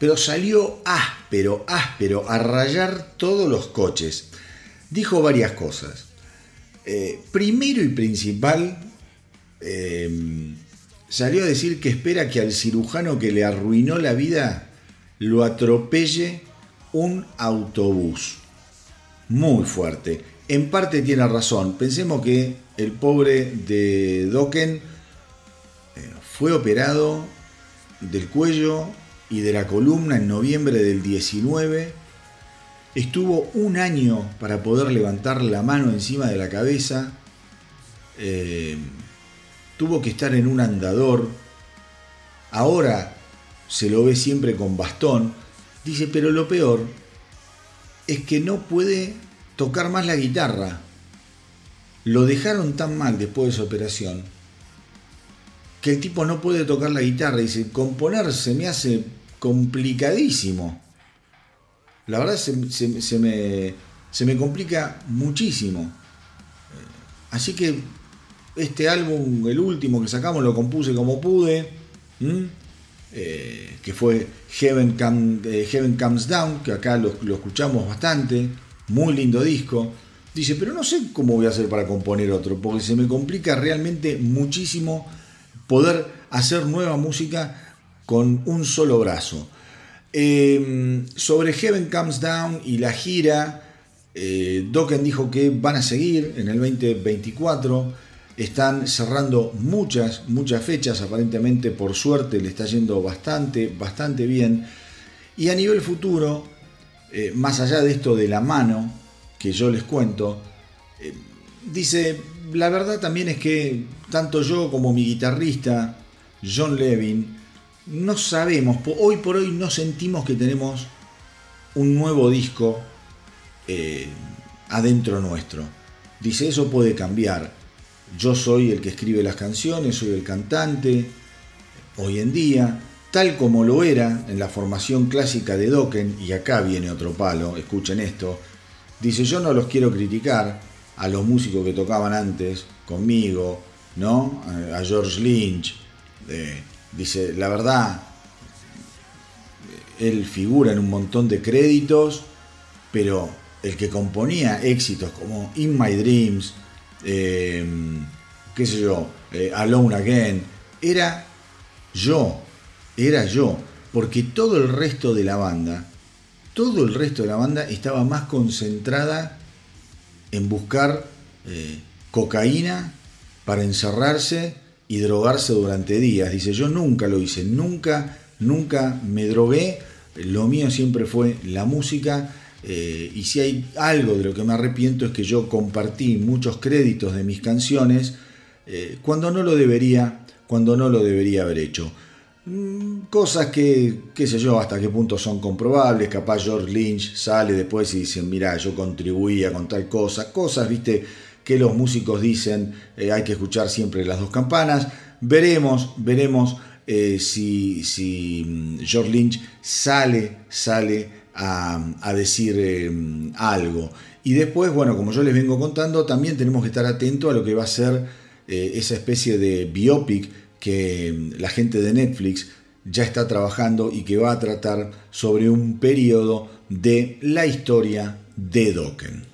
Pero salió áspero, áspero, a rayar todos los coches. Dijo varias cosas. Eh, primero y principal, eh, salió a decir que espera que al cirujano que le arruinó la vida lo atropelle un autobús. Muy fuerte. En parte tiene razón. Pensemos que el pobre de Dokken eh, fue operado del cuello y de la columna en noviembre del 19. Estuvo un año para poder levantar la mano encima de la cabeza. Eh, tuvo que estar en un andador. Ahora se lo ve siempre con bastón. Dice, pero lo peor es que no puede tocar más la guitarra. Lo dejaron tan mal después de su operación que el tipo no puede tocar la guitarra. Dice, componer se me hace complicadísimo. La verdad se, se- me, se me complica muchísimo. Eh, Así que este álbum, el último que sacamos, lo compuse como pude. Eh, que fue Heaven, eh, Heaven Comes Down, que acá lo, lo escuchamos bastante. Muy lindo disco. Dice, pero no sé cómo voy a hacer para componer otro, porque se me complica realmente muchísimo poder hacer nueva música con un solo brazo. Eh, sobre Heaven Comes Down y la gira, eh, Dokken dijo que van a seguir en el 2024. Están cerrando muchas, muchas fechas. Aparentemente, por suerte, le está yendo bastante, bastante bien. Y a nivel futuro, eh, más allá de esto de la mano que yo les cuento, eh, dice, la verdad también es que tanto yo como mi guitarrista, John Levin, no sabemos, hoy por hoy no sentimos que tenemos un nuevo disco eh, adentro nuestro. Dice, eso puede cambiar. Yo soy el que escribe las canciones, soy el cantante. Hoy en día, tal como lo era en la formación clásica de Dokken, y acá viene otro palo, escuchen esto, dice, yo no los quiero criticar a los músicos que tocaban antes conmigo, ¿no? A George Lynch. eh, dice, la verdad, él figura en un montón de créditos, pero el que componía éxitos como In My Dreams, eh, qué sé yo, eh, Alone Again, era yo, era yo, porque todo el resto de la banda, todo el resto de la banda estaba más concentrada en buscar eh, cocaína para encerrarse y drogarse durante días. Dice, yo nunca lo hice, nunca, nunca me drogué, lo mío siempre fue la música. eh, y si hay algo de lo que me arrepiento es que yo compartí muchos créditos de mis canciones eh, cuando no lo debería, cuando no lo debería haber hecho. Mm, Cosas que, qué sé yo, hasta qué punto son comprobables. Capaz George Lynch sale después y dice, mira, yo contribuía con tal cosa. Cosas, viste, que los músicos dicen, eh, hay que escuchar siempre las dos campanas. Veremos, veremos eh, si, si mm, George Lynch sale, sale a, decir eh, algo. Y después, bueno, como yo les vengo contando, también tenemos que estar atentos a lo que va a ser esa especie de biopic que mm, la gente de Netflix ya está trabajando y que va a tratar sobre un periodo de la historia de Dokken.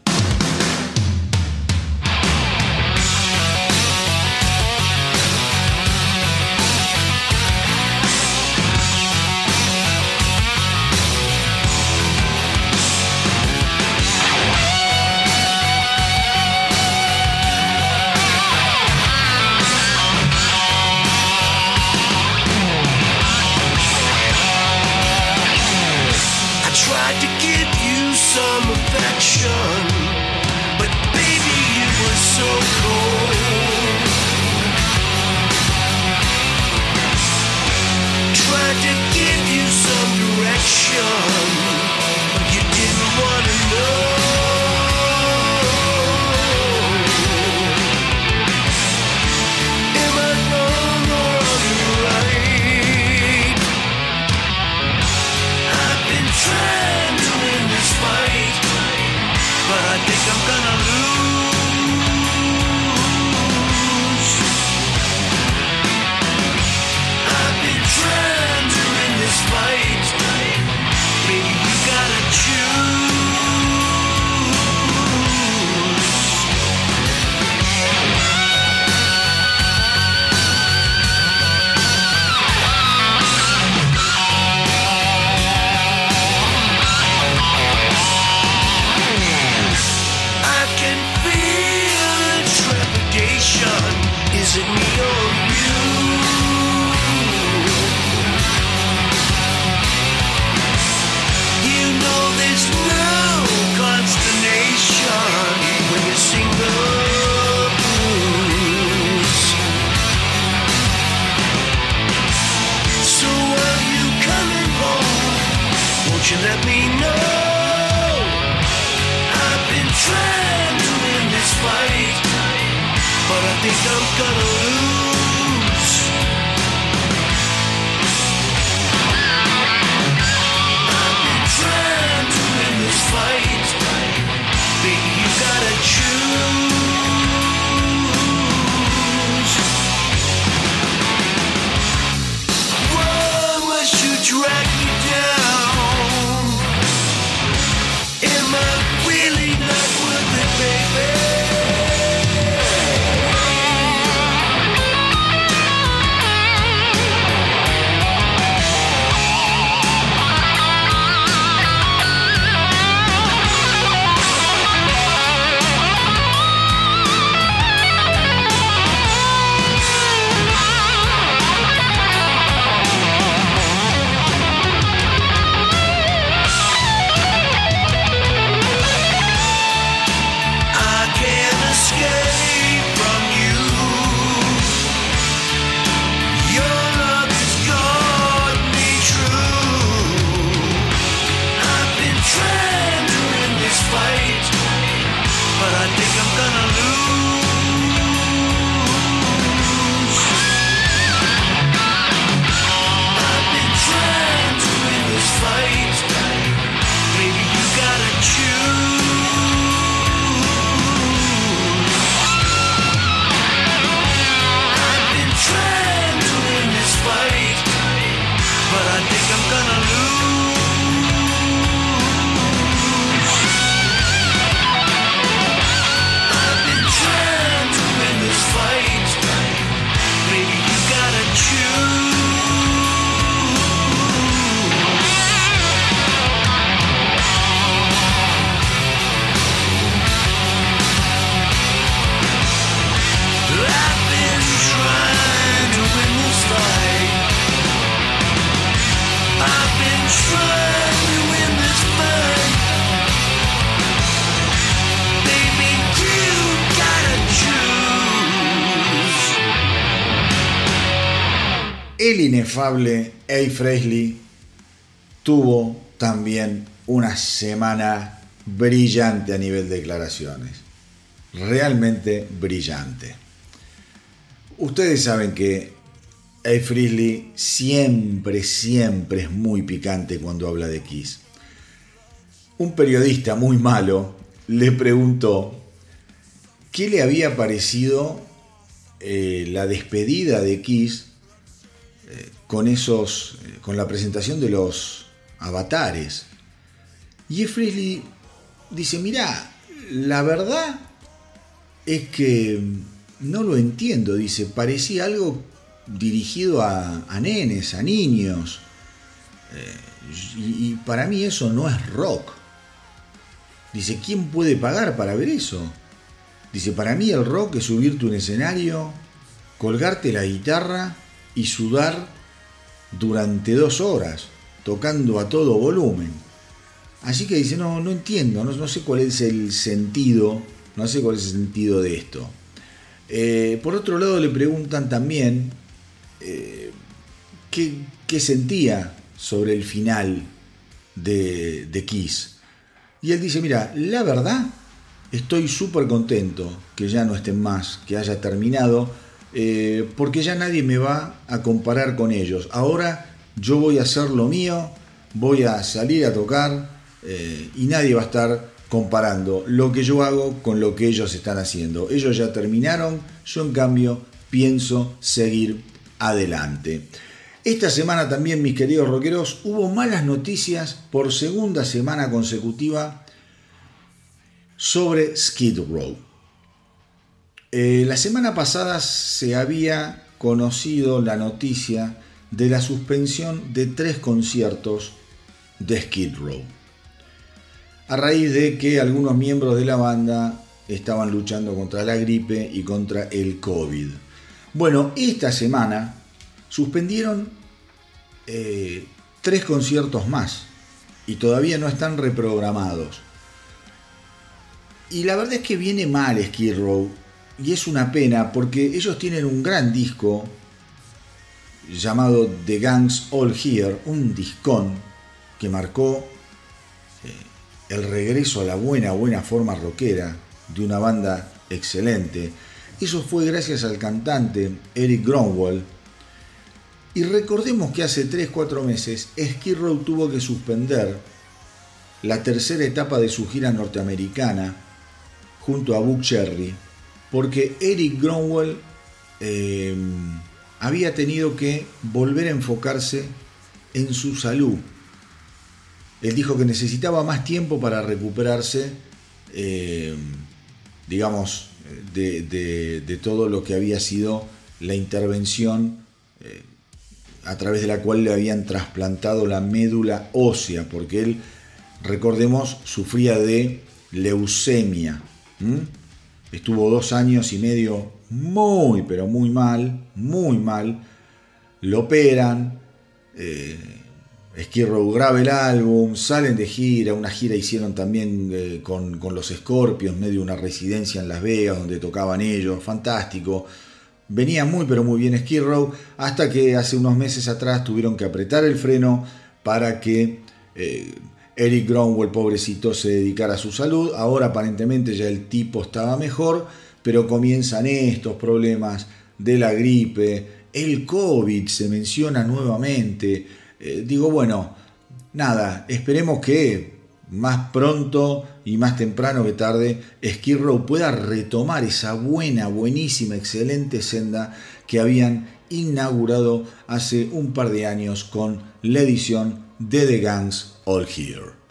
Inefable. Frehley tuvo también una semana brillante a nivel de declaraciones. Realmente brillante. Ustedes saben que. Frehley siempre, siempre es muy picante cuando habla de Kiss. Un periodista muy malo le preguntó qué le había parecido eh, la despedida de Kiss con esos, eh, con la presentación de los avatares. Y Jeff Frehley dice, mira, la verdad es que no lo entiendo, dice, parecía algo dirigido a, nenes, a niños. Eh, y, y para mí eso no es rock. Dice, ¿quién puede pagar para ver eso? Dice, para mí el rock es subirte un escenario, colgarte la guitarra y sudar durante dos horas, tocando a todo volumen. Así que dice, no, no entiendo, no, no sé cuál es el sentido, no sé cuál es el sentido de esto. Eh, por otro lado le preguntan también eh, qué, qué sentía sobre el final de, de Kiss. Y él dice, mira, la verdad, estoy súper contento que ya no estén más, que haya terminado, eh, porque ya nadie me va a comparar con ellos. Ahora yo voy a hacer lo mío, voy a salir a tocar eh, y nadie va a estar comparando lo que yo hago con lo que ellos están haciendo. Ellos ya terminaron, yo en cambio pienso seguir adelante. Esta semana también, mis queridos rockeros, hubo malas noticias por segunda semana consecutiva sobre Skid Row. Eh, la semana pasada se había conocido la noticia de la suspensión de tres conciertos de Skid Row. A raíz de que algunos miembros de la banda estaban luchando contra la gripe y contra el COVID. Bueno, esta semana suspendieron eh, tres conciertos más y todavía no están reprogramados. Y la verdad es que viene mal Skid Row y es una pena porque ellos tienen un gran disco llamado The Gangs All Here, un discón que marcó eh, el regreso a la buena, buena forma rockera de una banda excelente. Eso fue gracias al cantante Eric Gronwall. Y recordemos que hace 3-4 meses Skid Row tuvo que suspender la tercera etapa de su gira norteamericana junto a Buck Cherry porque Eric Gronwall eh, había tenido que volver a enfocarse en su salud. Él dijo que necesitaba más tiempo para recuperarse, eh, digamos, de, todo lo que había sido la intervención eh, a través de la cual le habían trasplantado la médula ósea, porque él, recordemos, sufría de leucemia. Estuvo dos años y medio muy, pero muy mal, muy mal. Lo operan, eh, Row graba el álbum, salen de gira, una gira hicieron también eh, con, con los Scorpions, medio una residencia en Las Vegas donde tocaban ellos, fantástico. Venía muy pero muy bien Skid Row, hasta que hace unos meses atrás tuvieron que apretar el freno para que eh, Eric Gronwall, pobrecito, se dedicara a su salud. Ahora aparentemente ya el tipo estaba mejor, pero comienzan estos problemas de la gripe, el COVID se menciona nuevamente. Eh, digo, bueno, nada, esperemos que más pronto y más temprano que tarde Skid Row pueda retomar esa buena, buenísima, excelente senda que habían inaugurado hace un par de años con la edición de The Gangs All Here.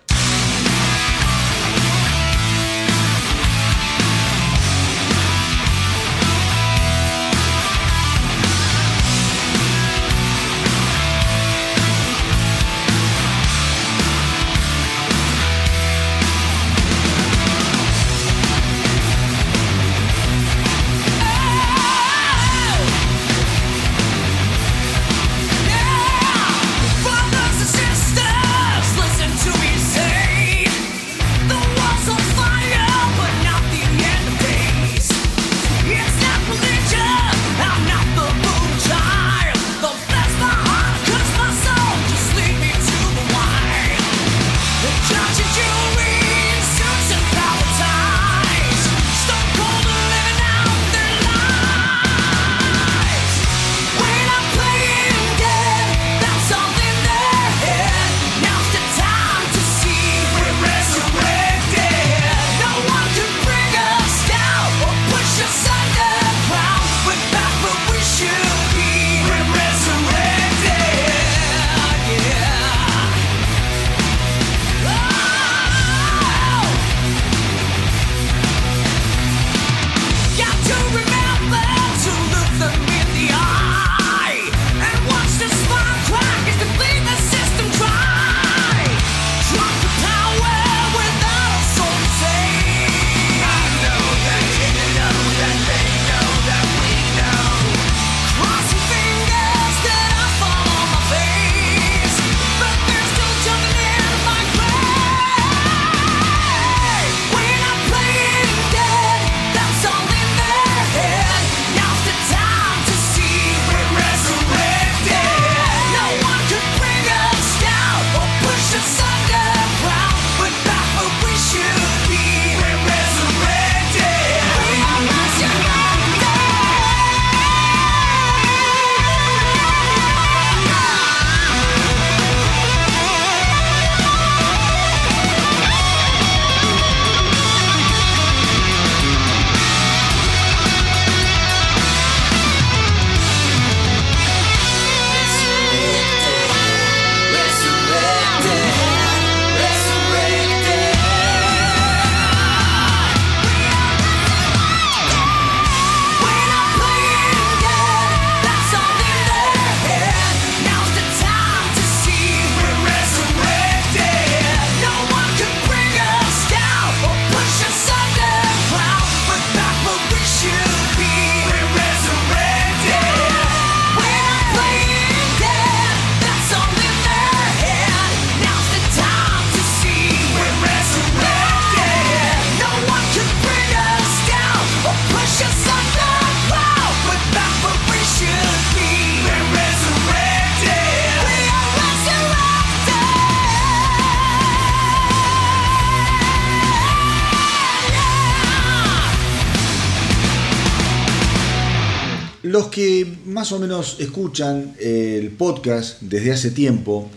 Más o menos escuchan el podcast desde hace tiempo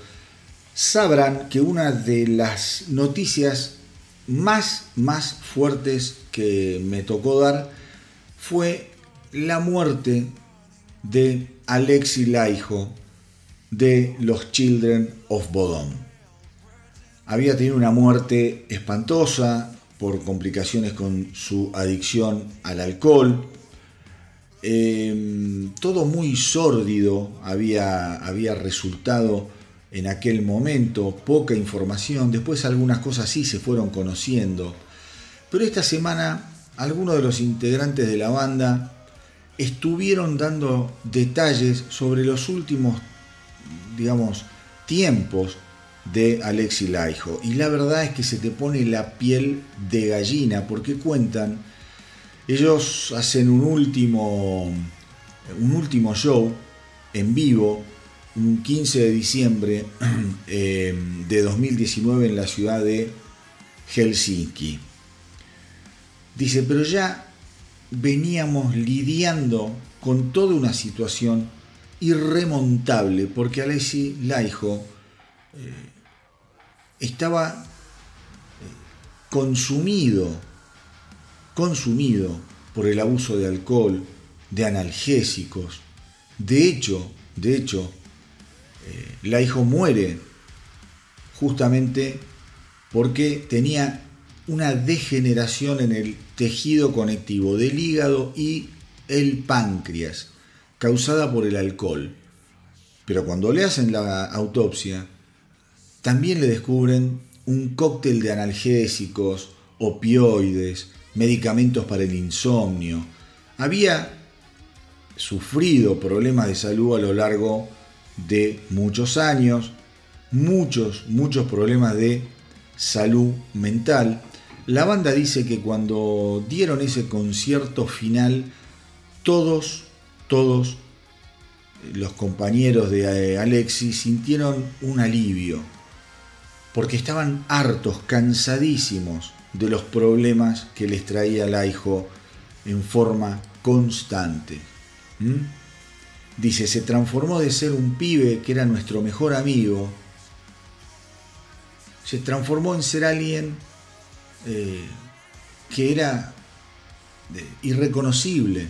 sabrán que una de las noticias más, más fuertes que me tocó dar fue la muerte de Alexi Laiho de los Children of Bodom. Había tenido una muerte espantosa por complicaciones con su adicción al alcohol. Eh, todo muy sórdido había, había resultado en aquel momento, poca información, después algunas cosas sí se fueron conociendo. Pero esta semana algunos de los integrantes de la banda estuvieron dando detalles sobre los últimos, digamos, tiempos de Alexi Laiho. Y la verdad es que se te pone la piel de gallina porque cuentan, ellos hacen un último, un último show en vivo, un 15 de diciembre eh, de 2019 en la ciudad de Helsinki. Dice, pero ya veníamos lidiando con toda una situación irremontable porque Alexi Laiho eh, estaba eh, consumido, consumido por el abuso de alcohol, de analgésicos. De hecho, de hecho, eh, Laiho muere justamente porque tenía una degeneración en el tejido conectivo del hígado y el páncreas, causada por el alcohol. Pero cuando le hacen la autopsia, también le descubren un cóctel de analgésicos, opioides, medicamentos para el insomnio. Había sufrido problemas de salud a lo largo de muchos años, muchos, muchos problemas de salud mental. La banda dice que cuando dieron ese concierto final, todos, todos los compañeros de eh, Alexis sintieron un alivio, porque estaban hartos, cansadísimos de los problemas que les traía Laiho en forma constante. Dice, se transformó de ser un pibe que era nuestro mejor amigo, se transformó en ser alguien eh, que era irreconocible.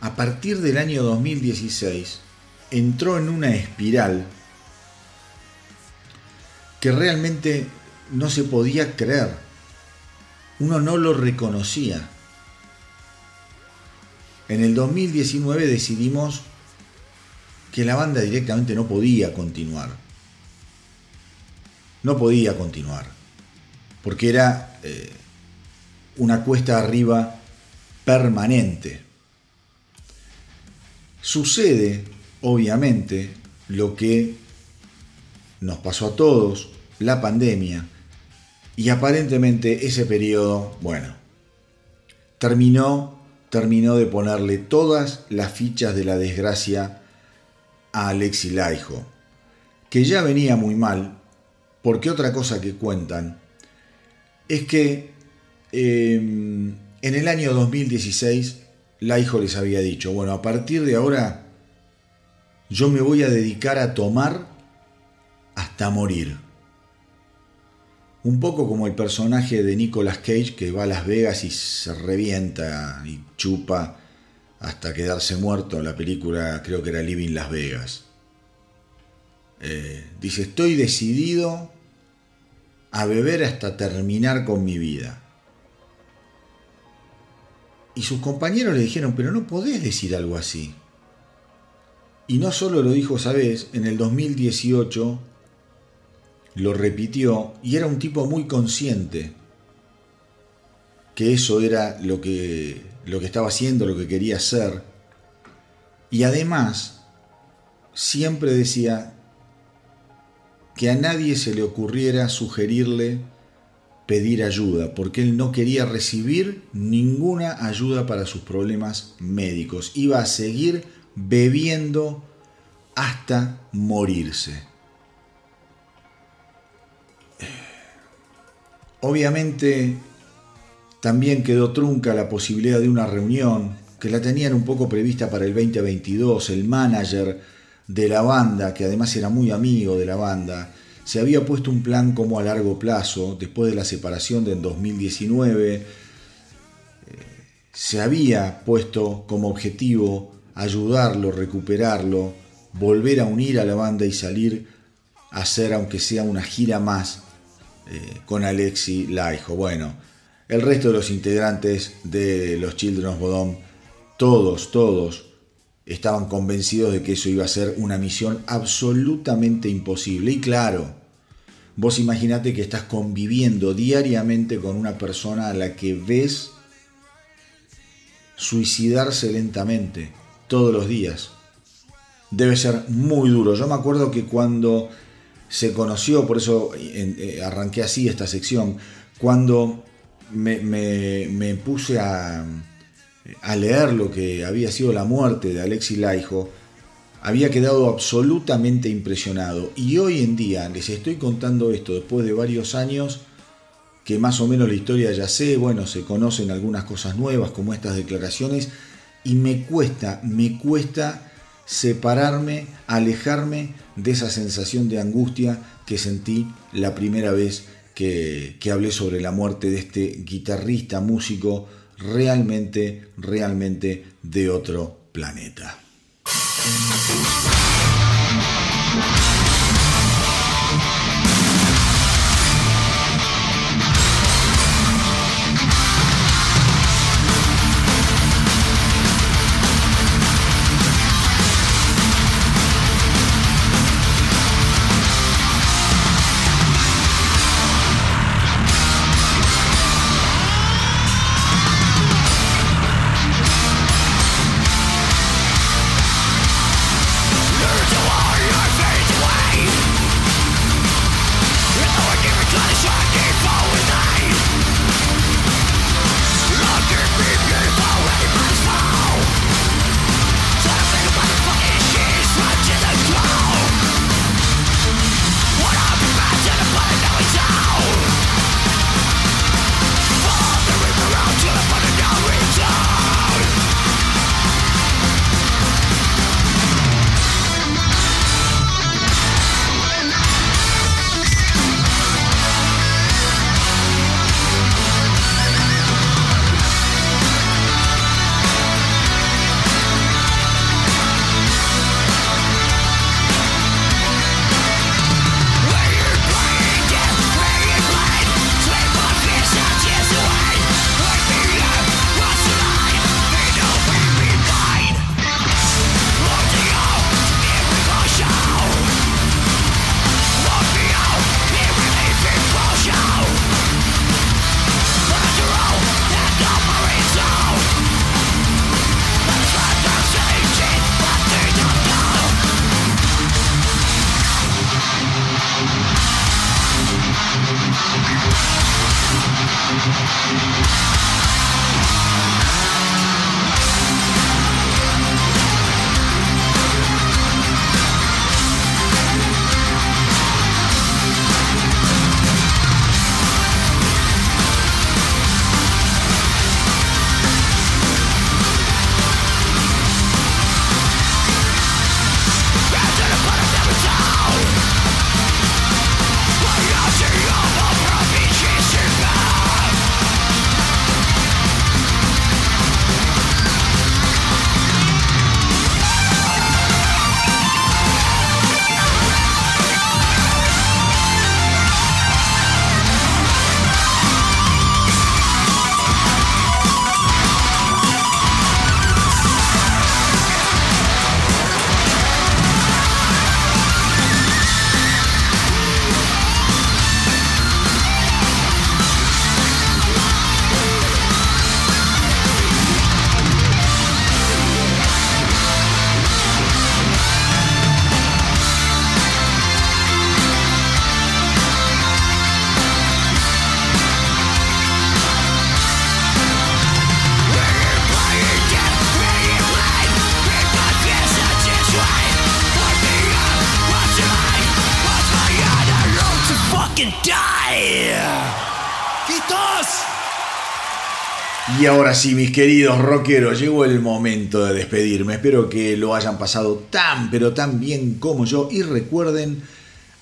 A partir del año 2016 entró en una espiral que realmente no se podía creer. Uno no lo reconocía. En el 2019 decidimos que la banda directamente no podía continuar. No podía continuar. Porque era eh, una cuesta arriba permanente. Sucede, obviamente, lo que nos pasó a todos, la pandemia, y aparentemente ese periodo, bueno, terminó, terminó de ponerle todas las fichas de la desgracia a Alexi Laiho, que ya venía muy mal, porque otra cosa que cuentan es que eh, en el año 2016 Laiho les había dicho, bueno, a partir de ahora yo me voy a dedicar a tomar hasta morir. Un poco como el personaje de Nicolas Cage que va a Las Vegas y se revienta y chupa hasta quedarse muerto. La película creo que era Living Las Vegas. Eh, dice, estoy decidido a beber hasta terminar con mi vida. Y sus compañeros le dijeron, pero no podés decir algo así. Y no solo lo dijo esa vez, en el 2018 lo repitió y era un tipo muy consciente que eso era lo que, lo que estaba haciendo, lo que quería hacer. Y además, siempre decía que a nadie se le ocurriera sugerirle pedir ayuda, porque él no quería recibir ninguna ayuda para sus problemas médicos. Iba a seguir bebiendo hasta morirse. Obviamente también quedó trunca la posibilidad de una reunión que la tenían un poco prevista para el 2022. El manager de la banda, que además era muy amigo de la banda, se había puesto un plan como a largo plazo, después de la separación de en 2019, eh, se había puesto como objetivo ayudarlo, recuperarlo, volver a unir a la banda y salir a hacer, aunque sea una gira más, eh, con Alexi Laiho. Bueno, el resto de los integrantes de los Children of Bodom, todos, todos, estaban convencidos de que eso iba a ser una misión absolutamente imposible. Y claro, vos imaginate que estás conviviendo diariamente con una persona a la que ves suicidarse lentamente todos los días. Debe ser muy duro. Yo me acuerdo que cuando se conoció, por eso eh, arranqué así esta sección, cuando me, puse a, a leer lo que había sido la muerte de Alexi Laiho, había quedado absolutamente impresionado. Y hoy en día les estoy contando esto después de varios años, que más o menos la historia ya sé, bueno, se conocen algunas cosas nuevas como estas declaraciones, y me cuesta, me cuesta separarme, alejarme de esa sensación de angustia que sentí la primera vez que, que hablé sobre la muerte de este guitarrista, músico, realmente, realmente de otro planeta. Y ahora sí, mis queridos rockeros, llegó el momento de despedirme. Espero que lo hayan pasado tan, pero tan bien como yo. Y recuerden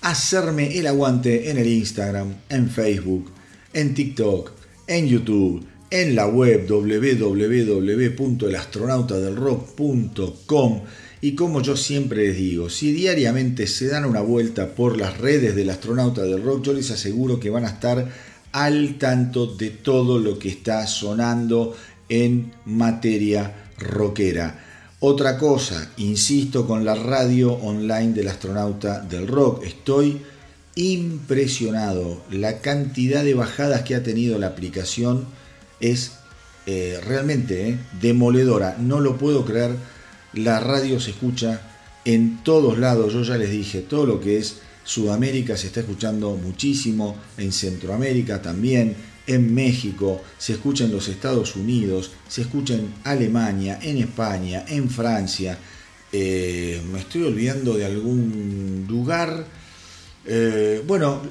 hacerme el aguante en el Instagram, en Facebook, en TikTok, en YouTube, en la web www.elastronautadelrock.com. Y como yo siempre les digo, si diariamente se dan una vuelta por las redes del astronauta del rock, yo les aseguro que van a estar al tanto de todo lo que está sonando en materia rockera. Otra cosa, insisto con la radio online del astronauta del rock, estoy impresionado. La cantidad de bajadas que ha tenido la aplicación es eh, realmente eh, demoledora. No lo puedo creer. La radio se escucha en todos lados. Yo ya les dije, todo lo que es Sudamérica se está escuchando muchísimo, en Centroamérica también, en México, se escucha en los Estados Unidos, se escucha en Alemania, en España, en Francia. Eh, me estoy olvidando de algún lugar. Eh, bueno,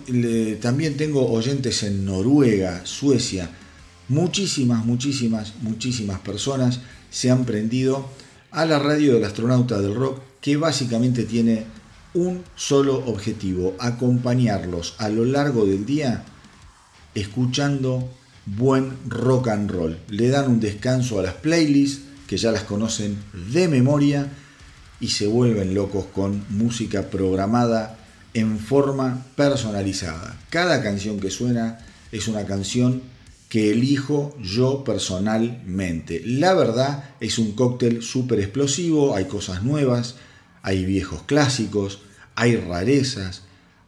también tengo oyentes en Noruega, Suecia. Muchísimas, muchísimas, muchísimas personas se han prendido a la radio del astronauta del rock que básicamente tiene un solo objetivo, acompañarlos a lo largo del día escuchando buen rock and roll. Le dan un descanso a las playlists que ya las conocen de memoria y se vuelven locos con música programada en forma personalizada. Cada canción que suena es una canción que elijo yo personalmente. La verdad es un cóctel súper explosivo, hay cosas nuevas, hay viejos clásicos, hay rarezas,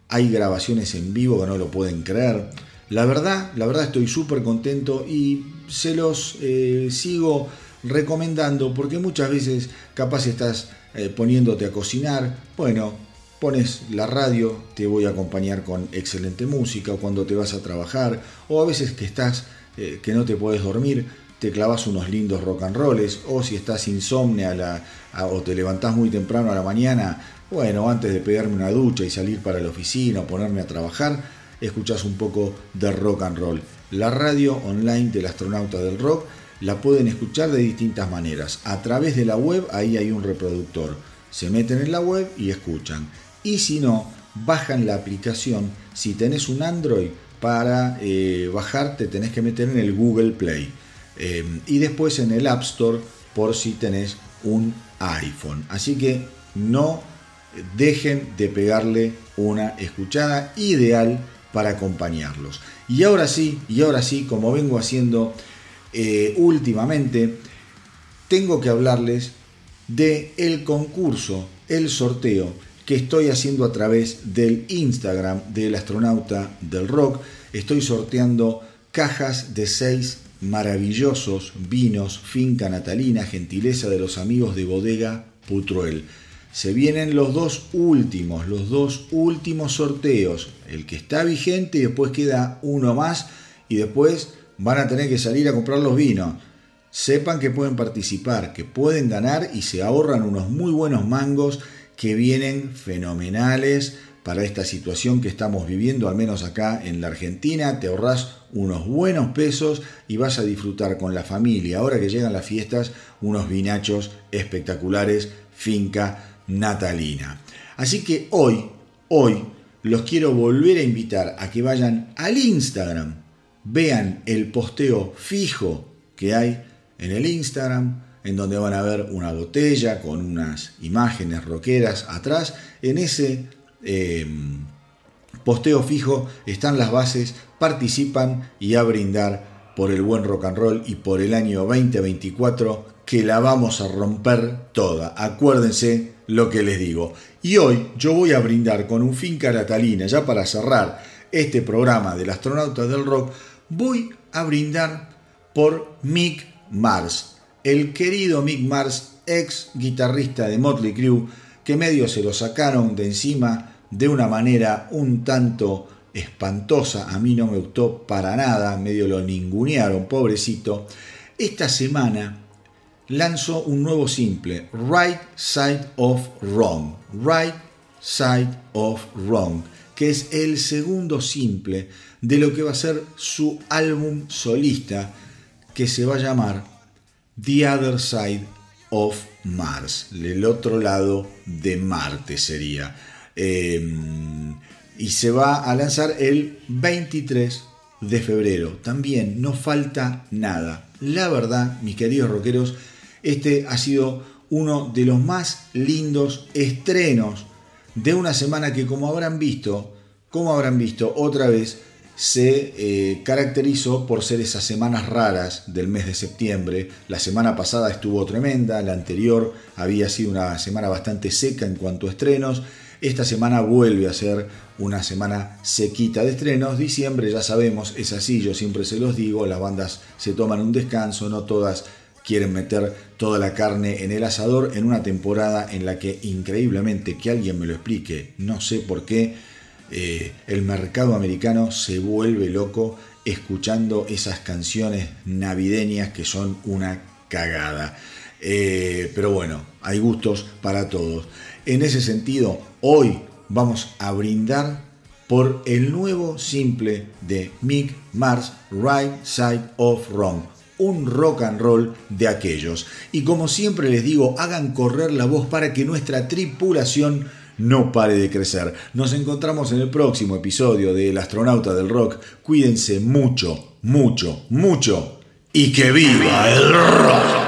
hay grabaciones en vivo que no lo pueden creer. La verdad, la verdad estoy súper contento y se los eh, sigo recomendando porque muchas veces capaz estás eh, poniéndote a cocinar, bueno, pones la radio, te voy a acompañar con excelente música, o cuando te vas a trabajar, o a veces que estás, eh, que no te puedes dormir, te clavas unos lindos rock and rolls, o si estás insomne a la, o te levantás muy temprano a la mañana, bueno, antes de pegarme una ducha y salir para la oficina o ponerme a trabajar, escuchás un poco de rock and roll. La radio online del astronauta del rock la pueden escuchar de distintas maneras. A través de la web, ahí hay un reproductor. Se meten en la web y escuchan. Y si no, bajan la aplicación. Si tenés un Android, para eh, bajar te tenés que meter en el Google Play. Eh, y después en el App Store por si tenés un iPhone. Así que no dejen de pegarle una escuchada ideal para acompañarlos. Y ahora sí, y ahora sí, como vengo haciendo eh, últimamente, tengo que hablarles de el concurso, el sorteo que estoy haciendo a través del Instagram del astronauta del rock. Estoy sorteando cajas de seis maravillosos vinos finca natalina, gentileza de los amigos de bodega Putruel. Se vienen los dos últimos, los dos últimos sorteos. El que está vigente y después queda uno más y después van a tener que salir a comprar los vinos. Sepan que pueden participar, que pueden ganar y se ahorran unos muy buenos mangos que vienen fenomenales para esta situación que estamos viviendo, al menos acá en la Argentina. Te ahorras unos buenos pesos y vas a disfrutar con la familia, ahora que llegan las fiestas, unos vinachos espectaculares, finca natalina. Así que hoy, hoy, los quiero volver a invitar a que vayan al Instagram, vean el posteo fijo que hay en el Instagram, en donde van a ver una botella con unas imágenes rockeras atrás. En ese eh, posteo fijo están las bases, participan y a brindar por el buen rock and roll y por el año 2024 que la vamos a romper toda. Acuérdense lo que les digo. Y hoy yo voy a brindar con un finca natalina, ya para cerrar este programa del astronauta del rock, voy a brindar por Mick Mars, el querido Mick Mars, ex guitarrista de Motley Crue, que medio se lo sacaron de encima de una manera un tanto espantosa, a mí no me gustó para nada, medio lo ningunearon, pobrecito. Esta semana lanzó un nuevo simple, Right Side of Wrong, Right Side of Wrong, que es el segundo simple de lo que va a ser su álbum solista, que se va a llamar The Other Side of Mars, el otro lado de Marte sería. Eh, y se va a lanzar el 23 de febrero. También no falta nada. La verdad, mis queridos rockeros, este ha sido uno de los más lindos estrenos de una semana que como habrán visto, como habrán visto otra vez, se eh, caracterizó por ser esas semanas raras del mes de septiembre. La semana pasada estuvo tremenda, la anterior había sido una semana bastante seca en cuanto a estrenos. Esta semana vuelve a ser una semana sequita de estrenos. Diciembre, ya sabemos, es así, yo siempre se los digo, las bandas se toman un descanso, no todas quieren meter toda la carne en el asador en una temporada en la que increíblemente, que alguien me lo explique, no sé por qué, eh, el mercado americano se vuelve loco escuchando esas canciones navideñas que son una cagada. Eh, pero bueno, hay gustos para todos. En ese sentido, hoy vamos a brindar por el nuevo simple de Mick Mars, Right Side of Wrong. Un rock and roll de aquellos. Y como siempre les digo, hagan correr la voz para que nuestra tripulación no pare de crecer. Nos encontramos en el próximo episodio de El astronauta del rock. Cuídense mucho, mucho, mucho. Y que viva el rock.